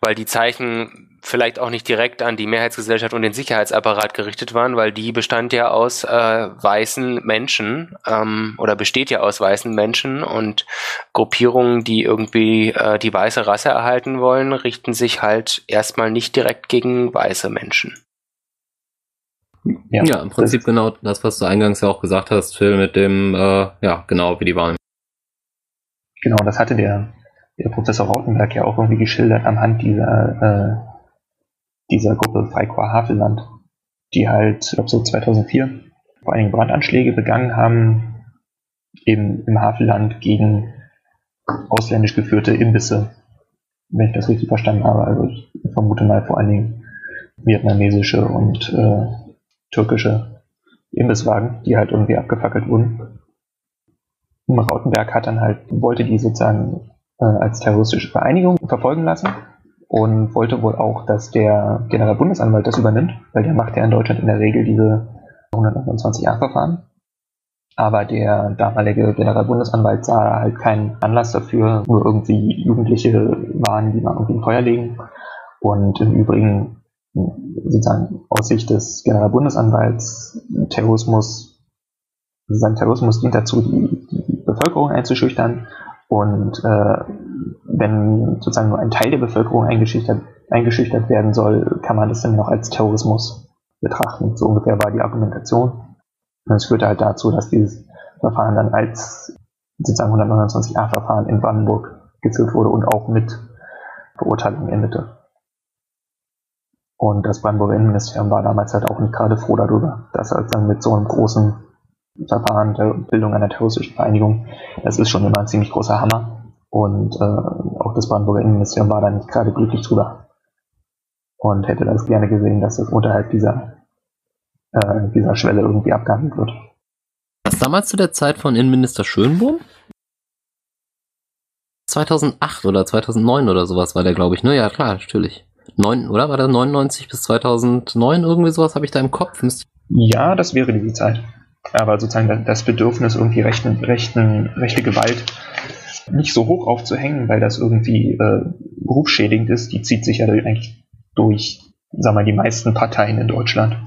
Weil die Zeichen vielleicht auch nicht direkt an die Mehrheitsgesellschaft und den Sicherheitsapparat gerichtet waren, weil die bestand ja aus äh, weißen Menschen ähm, oder besteht ja aus weißen Menschen und Gruppierungen, die irgendwie äh, die weiße Rasse erhalten wollen, richten sich halt erstmal nicht direkt gegen weiße Menschen. Ja, ja im Prinzip genau das, was du eingangs ja auch gesagt hast, Phil, mit dem, äh, ja, genau, wie die waren. Genau, das hatte der, der Professor Rautenberg ja auch irgendwie geschildert anhand dieser, äh, dieser Gruppe Freikorps Havelland, die halt, ich glaube so 2004, vor einigen Brandanschläge begangen haben, eben im Havelland gegen ausländisch geführte Imbisse, wenn ich das richtig verstanden habe. Also ich vermute mal vor allen Dingen vietnamesische und äh, türkische Imbisswagen, die halt irgendwie abgefackelt wurden. Rautenberg hat dann halt, wollte die sozusagen äh, als terroristische Vereinigung verfolgen lassen und wollte wohl auch, dass der Generalbundesanwalt das übernimmt, weil der macht ja in Deutschland in der Regel diese 129a-Verfahren. Aber der damalige Generalbundesanwalt sah halt keinen Anlass dafür, nur irgendwie Jugendliche waren, die mal irgendwie ein Feuer legen. Und im Übrigen sozusagen aus Sicht des Generalbundesanwalts Terrorismus, sozusagen Terrorismus dient dazu, die, die Bevölkerung einzuschüchtern und äh, wenn sozusagen nur ein Teil der Bevölkerung eingeschüchtert, eingeschüchtert werden soll, kann man das dann noch als Terrorismus betrachten. So ungefähr war die Argumentation. Und es führte halt dazu, dass dieses Verfahren dann als sozusagen 129a-Verfahren in Brandenburg geführt wurde und auch mit Verurteilung endete. Und das Brandenburger Innenministerium war damals halt auch nicht gerade froh darüber, dass halt dann mit so einem großen Verfahren der Bildung einer terroristischen Vereinigung, das ist schon immer ein ziemlich großer Hammer. Und äh, auch das Brandenburger Innenministerium war da nicht gerade glücklich drüber. Und hätte das gerne gesehen, dass das unterhalb dieser, äh, dieser Schwelle irgendwie abgehandelt wird. Was damals zu der Zeit von Innenminister Schönbohm? 2008 oder 2009 oder sowas war der, glaube ich, ne? Ja, klar, natürlich. 9, oder? War das 99 bis 2009 irgendwie sowas? Habe ich da im Kopf? Ja, das wäre diese Zeit. Aber sozusagen das Bedürfnis, irgendwie rechten, rechten, rechte Gewalt nicht so hoch aufzuhängen, weil das irgendwie äh, berufsschädigend ist, die zieht sich ja eigentlich durch, sagen wir, die meisten Parteien in Deutschland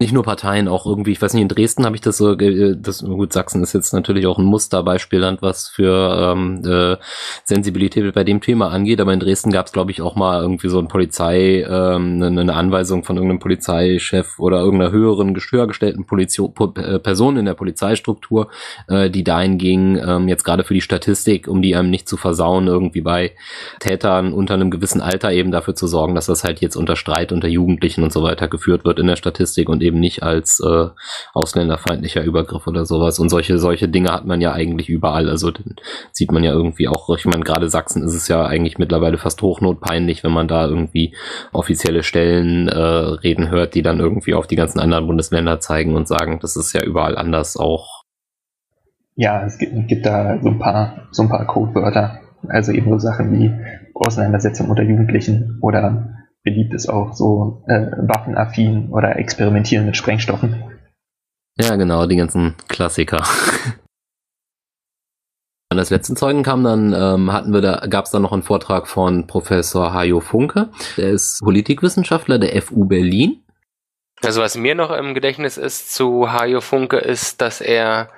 nicht nur Parteien, auch irgendwie, ich weiß nicht, in Dresden habe ich das so, das, gut, Sachsen ist jetzt natürlich auch ein Musterbeispielland, was für ähm, äh, Sensibilität bei dem Thema angeht, aber in Dresden gab es, glaube ich, auch mal irgendwie so ein Polizei, ähm, eine, eine Anweisung von irgendeinem Polizeichef oder irgendeiner höheren, höher gestellten Polizio äh, Person in der Polizeistruktur, äh, die dahin ging, ähm, jetzt gerade für die Statistik, um die einem nicht zu versauen, irgendwie bei Tätern unter einem gewissen Alter eben dafür zu sorgen, dass das halt jetzt unter Streit unter Jugendlichen und so weiter geführt wird in der Statistik und eben nicht als äh, ausländerfeindlicher Übergriff oder sowas. Und solche, solche Dinge hat man ja eigentlich überall. Also sieht man ja irgendwie auch, ich meine, gerade Sachsen ist es ja eigentlich mittlerweile fast hochnotpeinlich, wenn man da irgendwie offizielle Stellen äh, reden hört, die dann irgendwie auf die ganzen anderen Bundesländer zeigen und sagen, das ist ja überall anders auch. Ja, es gibt, gibt da so ein paar, so ein paar Codewörter. Also eben so Sachen wie Auseinandersetzung unter Jugendlichen oder beliebt ist auch so äh, waffenaffin oder experimentieren mit Sprengstoffen. Ja, genau, die ganzen Klassiker. An das letzten Zeugen kam dann, ähm, hatten wir da, gab es dann noch einen Vortrag von Professor Hajo Funke. Der ist Politikwissenschaftler der FU Berlin. Also was mir noch im Gedächtnis ist zu Hajo Funke, ist, dass er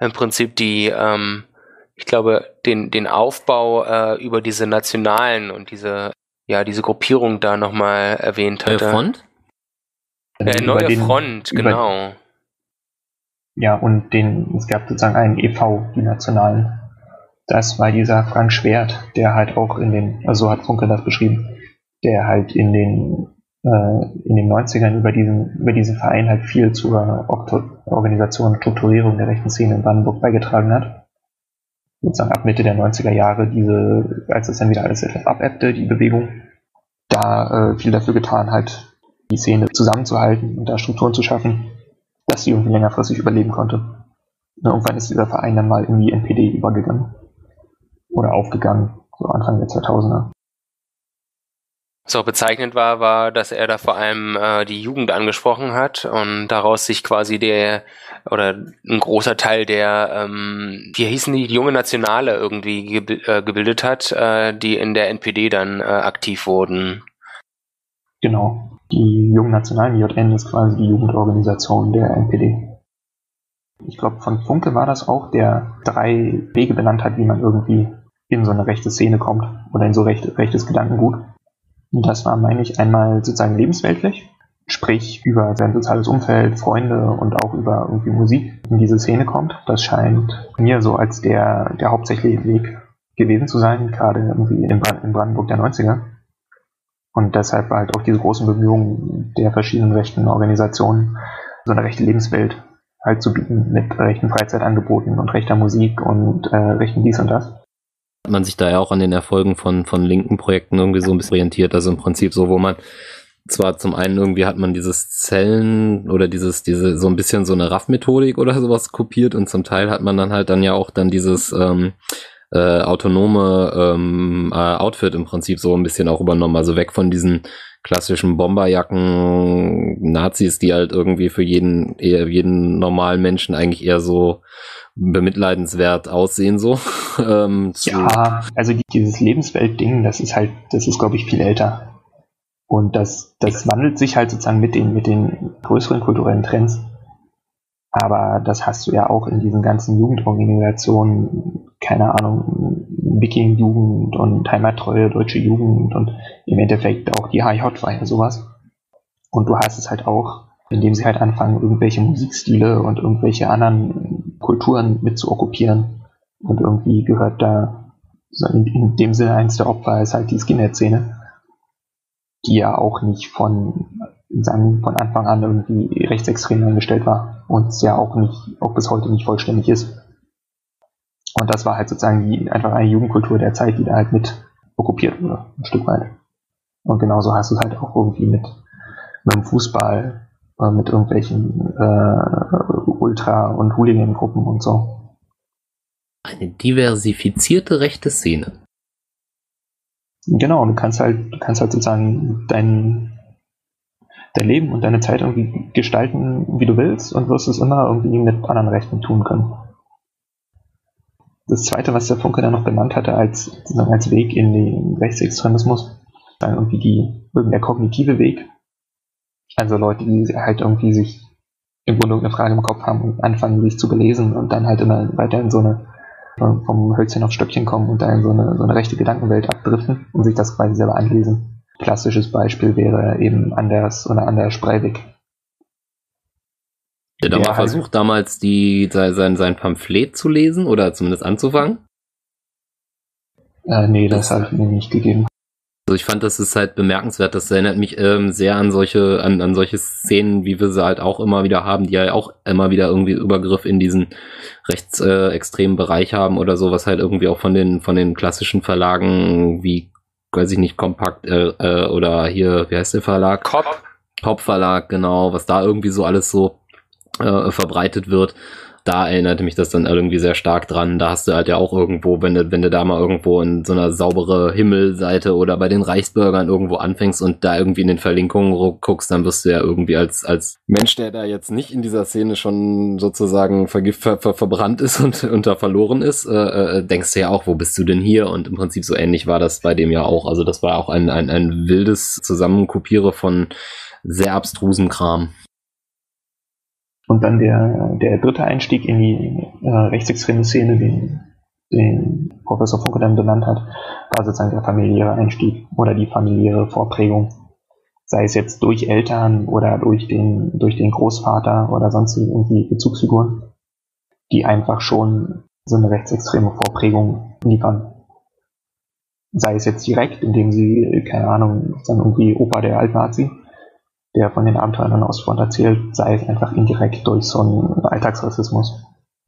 im Prinzip die, ähm, ich glaube, den, den Aufbau äh, über diese nationalen und diese ja, diese Gruppierung da nochmal erwähnt hatte. Neue Front? Äh, neue den, Front, genau. ja, und den, es gab sozusagen einen EV, die Nationalen. Das war dieser Frank Schwert, der halt auch in den, also so hat Funke das beschrieben, der halt in den äh, in den 90ern über diesen, über diesen Verein halt viel zur Organisation und Strukturierung der rechten Szene in Brandenburg beigetragen hat sozusagen ab Mitte der 90er Jahre, diese, als es dann wieder alles etwas abebbte, die Bewegung, da äh, viel dafür getan hat, die Szene zusammenzuhalten und da Strukturen zu schaffen, dass sie irgendwie längerfristig überleben konnte. Und irgendwann ist dieser Verein dann mal in die NPD übergegangen. Oder aufgegangen, so Anfang der 2000er. Was auch bezeichnend war, war, dass er da vor allem äh, die Jugend angesprochen hat und daraus sich quasi der oder ein großer Teil der, ähm, wie hießen die, junge Nationale irgendwie ge äh, gebildet hat, äh, die in der NPD dann äh, aktiv wurden. Genau. Die jungen Nationalen, JN, ist quasi die Jugendorganisation der NPD. Ich glaube, von Funke war das auch, der drei Wege benannt hat, wie man irgendwie in so eine rechte Szene kommt oder in so recht, rechtes Gedankengut. Das war, meine ich, einmal sozusagen lebensweltlich, sprich über sein soziales Umfeld, Freunde und auch über irgendwie Musik in diese Szene kommt. Das scheint mir so als der, der hauptsächliche Weg gewesen zu sein, gerade irgendwie in, Brand in Brandenburg der 90er. Und deshalb halt auch diese großen Bemühungen der verschiedenen rechten Organisationen, so eine rechte Lebenswelt halt zu bieten mit rechten Freizeitangeboten und rechter Musik und äh, rechten dies und das man sich da ja auch an den Erfolgen von, von linken Projekten irgendwie so ein bisschen orientiert. Also im Prinzip so, wo man zwar zum einen irgendwie hat man dieses Zellen oder dieses, diese, so ein bisschen so eine RAF-Methodik oder sowas kopiert und zum Teil hat man dann halt dann ja auch dann dieses ähm, äh, autonome ähm, äh, Outfit im Prinzip so ein bisschen auch übernommen. Also weg von diesen klassischen Bomberjacken Nazis, die halt irgendwie für jeden, eher jeden normalen Menschen eigentlich eher so bemitleidenswert aussehen so. ähm, ja, also dieses Lebenswelt-Ding, das ist halt, das ist glaube ich viel älter. Und das, das wandelt sich halt sozusagen mit den, mit den größeren kulturellen Trends. Aber das hast du ja auch in diesen ganzen Jugendorganisationen, keine Ahnung, Viking-Jugend und Heimattreue Deutsche Jugend und im Endeffekt auch die HJ war ja sowas. Und du hast es halt auch, indem sie halt anfangen, irgendwelche Musikstile und irgendwelche anderen Kulturen mit zu okkupieren. Und irgendwie gehört da in, in dem Sinne eins der Opfer ist halt die Skinhead-Szene, die ja auch nicht von, sagen, von Anfang an irgendwie rechtsextrem eingestellt war und es ja auch nicht, auch bis heute nicht vollständig ist. Und das war halt sozusagen die, einfach eine Jugendkultur der Zeit, die da halt mit okkupiert wurde, ein Stück weit. Und genauso hast du es halt auch irgendwie mit, mit dem Fußball, äh, mit irgendwelchen äh, Ultra- und Hooligan-Gruppen und so. Eine diversifizierte rechte Szene. Genau, du kannst halt, du kannst halt sozusagen deinen dein Leben und deine Zeit irgendwie gestalten, wie du willst und wirst es immer irgendwie mit anderen Rechten tun können. Das zweite, was der Funke dann noch benannt hatte als, als Weg in den Rechtsextremismus, dann irgendwie die, der kognitive Weg. Also Leute, die halt irgendwie sich im Grunde irgendeine Frage im Kopf haben und anfangen, sich zu belesen und dann halt immer weiter in so eine vom Hölzchen auf Stöckchen kommen und da in so eine, so eine rechte Gedankenwelt abdriften und sich das quasi selber anlesen. Klassisches Beispiel wäre eben Anders oder Anders Breivik. Der hat mal versucht, damals die, sein, sein Pamphlet zu lesen oder zumindest anzufangen? Äh, nee, das, das ich mir nicht gegeben. Also ich fand, das ist halt bemerkenswert. Das erinnert mich ähm, sehr an solche, an, an solche Szenen, wie wir sie halt auch immer wieder haben, die ja auch immer wieder irgendwie Übergriff in diesen rechtsextremen äh, Bereich haben oder so, was halt irgendwie auch von den, von den klassischen Verlagen wie, weiß ich nicht, Kompakt äh, äh, oder hier, wie heißt der Verlag? Cop. Cop Verlag, genau, was da irgendwie so alles so äh, verbreitet wird da erinnerte mich das dann irgendwie sehr stark dran. Da hast du halt ja auch irgendwo, wenn du, wenn du da mal irgendwo in so einer saubere Himmelseite oder bei den Reichsbürgern irgendwo anfängst und da irgendwie in den Verlinkungen guckst, dann wirst du ja irgendwie als, als Mensch, der da jetzt nicht in dieser Szene schon sozusagen vergift, ver, ver, verbrannt ist und, da verloren ist, äh, äh, denkst du ja auch, wo bist du denn hier? Und im Prinzip so ähnlich war das bei dem ja auch. Also das war auch ein, ein, ein wildes Zusammenkopiere von sehr abstrusem Kram. Und dann der, der dritte Einstieg in die äh, rechtsextreme Szene, den, den Professor Funke dann benannt hat, war sozusagen der familiäre Einstieg oder die familiäre Vorprägung. Sei es jetzt durch Eltern oder durch den, durch den Großvater oder sonst irgendwie Bezugsfiguren, die einfach schon so eine rechtsextreme Vorprägung liefern. Sei es jetzt direkt, indem sie, keine Ahnung, dann irgendwie Opa der Altnazi der von den Abenteuern an Ostfront erzählt, sei es einfach indirekt durch so einen Alltagsrassismus,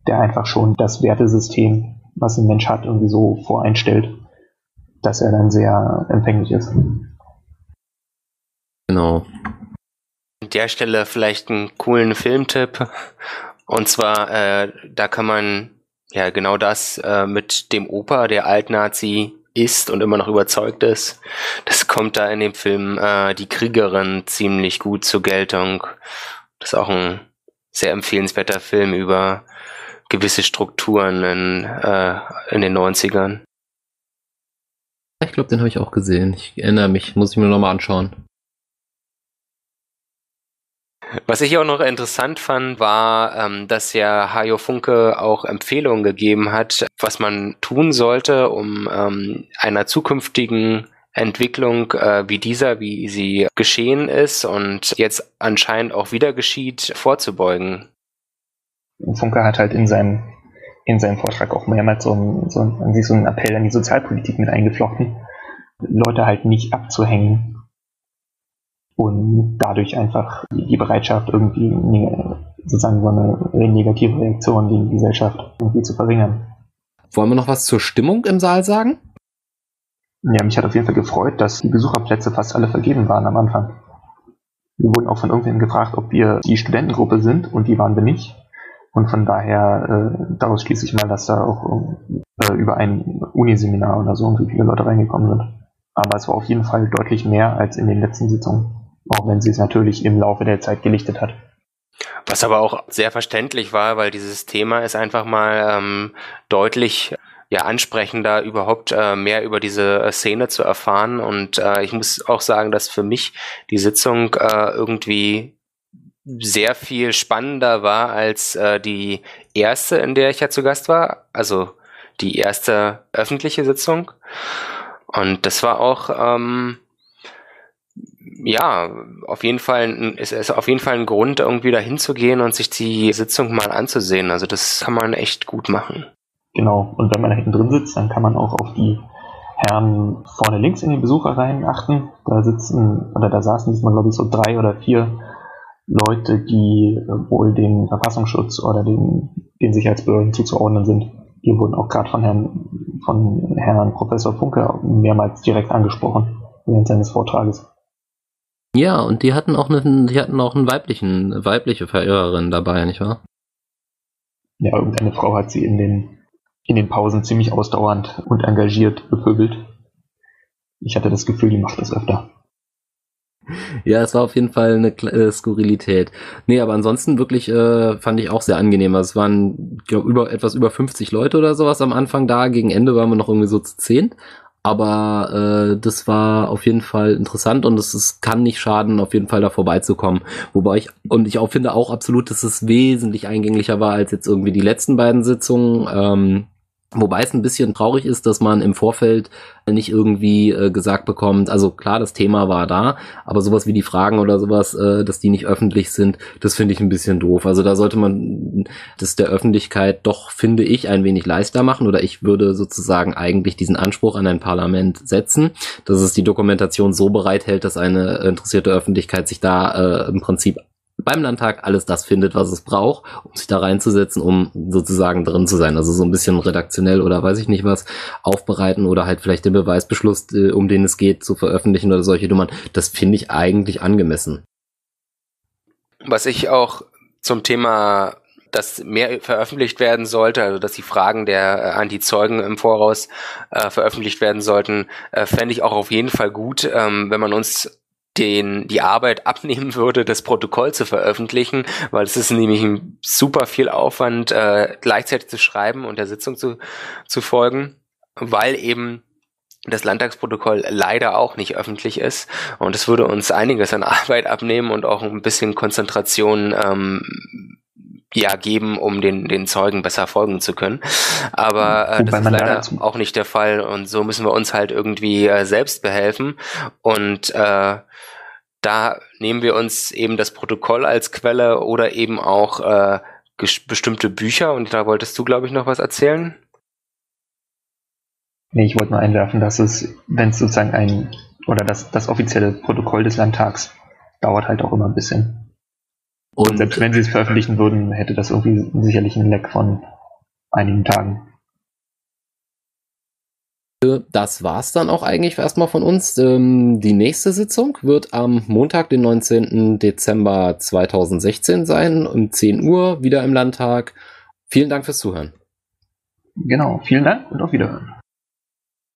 der einfach schon das Wertesystem, was ein Mensch hat, irgendwie so voreinstellt, dass er dann sehr empfänglich ist. Genau. An der Stelle vielleicht einen coolen Filmtipp. Und zwar, äh, da kann man ja genau das äh, mit dem Opa, der Altnazi, ist und immer noch überzeugt ist. Das kommt da in dem Film äh, Die Kriegerin ziemlich gut zur Geltung. Das ist auch ein sehr empfehlenswerter Film über gewisse Strukturen in, äh, in den 90ern. Ich glaube, den habe ich auch gesehen. Ich erinnere mich, muss ich mir nochmal anschauen. Was ich auch noch interessant fand, war, ähm, dass ja Hajo Funke auch Empfehlungen gegeben hat, was man tun sollte, um ähm, einer zukünftigen Entwicklung äh, wie dieser, wie sie geschehen ist und jetzt anscheinend auch wieder geschieht, vorzubeugen. Funke hat halt in seinem, in seinem Vortrag auch mehrmals so, so, so einen Appell an die Sozialpolitik mit eingeflochten, Leute halt nicht abzuhängen und dadurch einfach die Bereitschaft, irgendwie sozusagen so eine negative Reaktion gegen die Gesellschaft irgendwie zu verringern. Wollen wir noch was zur Stimmung im Saal sagen? Ja, mich hat auf jeden Fall gefreut, dass die Besucherplätze fast alle vergeben waren am Anfang. Wir wurden auch von irgendwem gefragt, ob wir die Studentengruppe sind und die waren wir nicht. Und von daher, äh, daraus schließe ich mal, dass da auch äh, über ein Uniseminar oder so irgendwie viele Leute reingekommen sind. Aber es war auf jeden Fall deutlich mehr als in den letzten Sitzungen. Auch wenn sie es natürlich im Laufe der Zeit gelichtet hat. Was aber auch sehr verständlich war, weil dieses Thema ist einfach mal ähm, deutlich ja ansprechender, überhaupt äh, mehr über diese äh, Szene zu erfahren. Und äh, ich muss auch sagen, dass für mich die Sitzung äh, irgendwie sehr viel spannender war als äh, die erste, in der ich ja zu Gast war. Also die erste öffentliche Sitzung. Und das war auch ähm, ja, auf jeden Fall, es ist auf jeden Fall ein Grund, irgendwie da hinzugehen und sich die Sitzung mal anzusehen. Also das kann man echt gut machen. Genau. Und wenn man da hinten drin sitzt, dann kann man auch auf die Herren vorne links in den Besucherreihen achten. Da sitzen, oder da saßen diesmal, glaube ich, so drei oder vier Leute, die wohl dem Verfassungsschutz oder den, den Sicherheitsbehörden zuzuordnen sind. Die wurden auch gerade von Herrn, von Herrn Professor Funke mehrmals direkt angesprochen während seines Vortrages. Ja, und die hatten auch einen, die hatten auch einen weiblichen, weibliche Verehrerin dabei, nicht wahr? Ja, irgendeine Frau hat sie in den, in den Pausen ziemlich ausdauernd und engagiert bepöbelt. Ich hatte das Gefühl, die macht das öfter. ja, es war auf jeden Fall eine äh, Skurrilität. Nee, aber ansonsten wirklich äh, fand ich auch sehr angenehm. Also es waren, glaub, über etwas über 50 Leute oder sowas am Anfang da. Gegen Ende waren wir noch irgendwie so zu zehn. Aber äh, das war auf jeden Fall interessant und es, kann nicht schaden, auf jeden Fall da vorbeizukommen. Wobei ich, und ich auch finde auch absolut, dass es wesentlich eingänglicher war als jetzt irgendwie die letzten beiden Sitzungen. Ähm, Wobei es ein bisschen traurig ist, dass man im Vorfeld nicht irgendwie äh, gesagt bekommt, also klar, das Thema war da, aber sowas wie die Fragen oder sowas, äh, dass die nicht öffentlich sind, das finde ich ein bisschen doof. Also da sollte man das der Öffentlichkeit doch, finde ich, ein wenig leichter machen oder ich würde sozusagen eigentlich diesen Anspruch an ein Parlament setzen, dass es die Dokumentation so bereithält, dass eine interessierte Öffentlichkeit sich da äh, im Prinzip beim Landtag alles das findet, was es braucht, um sich da reinzusetzen, um sozusagen drin zu sein. Also so ein bisschen redaktionell oder weiß ich nicht was aufbereiten oder halt vielleicht den Beweisbeschluss, äh, um den es geht, zu veröffentlichen oder solche Nummern. Das finde ich eigentlich angemessen. Was ich auch zum Thema dass mehr veröffentlicht werden sollte, also dass die Fragen der äh, an die Zeugen im Voraus äh, veröffentlicht werden sollten, äh, fände ich auch auf jeden Fall gut, ähm, wenn man uns den die Arbeit abnehmen würde, das Protokoll zu veröffentlichen, weil es ist nämlich ein super viel Aufwand, äh, gleichzeitig zu schreiben und der Sitzung zu, zu folgen, weil eben das Landtagsprotokoll leider auch nicht öffentlich ist. Und es würde uns einiges an Arbeit abnehmen und auch ein bisschen Konzentration ähm, ja geben, um den, den Zeugen besser folgen zu können. Aber äh, das ist leider auch nicht der Fall und so müssen wir uns halt irgendwie äh, selbst behelfen und äh, da nehmen wir uns eben das Protokoll als Quelle oder eben auch äh, bestimmte Bücher und da wolltest du, glaube ich, noch was erzählen? Nee, ich wollte nur einwerfen, dass es, wenn es sozusagen ein, oder das, das offizielle Protokoll des Landtags dauert halt auch immer ein bisschen. Und, und selbst wenn sie es veröffentlichen würden, hätte das irgendwie sicherlich einen Leck von einigen Tagen. Das war's dann auch eigentlich erstmal von uns. Ähm, die nächste Sitzung wird am Montag, den 19. Dezember 2016 sein, um 10 Uhr, wieder im Landtag. Vielen Dank fürs Zuhören. Genau, vielen Dank und auf Wiederhören.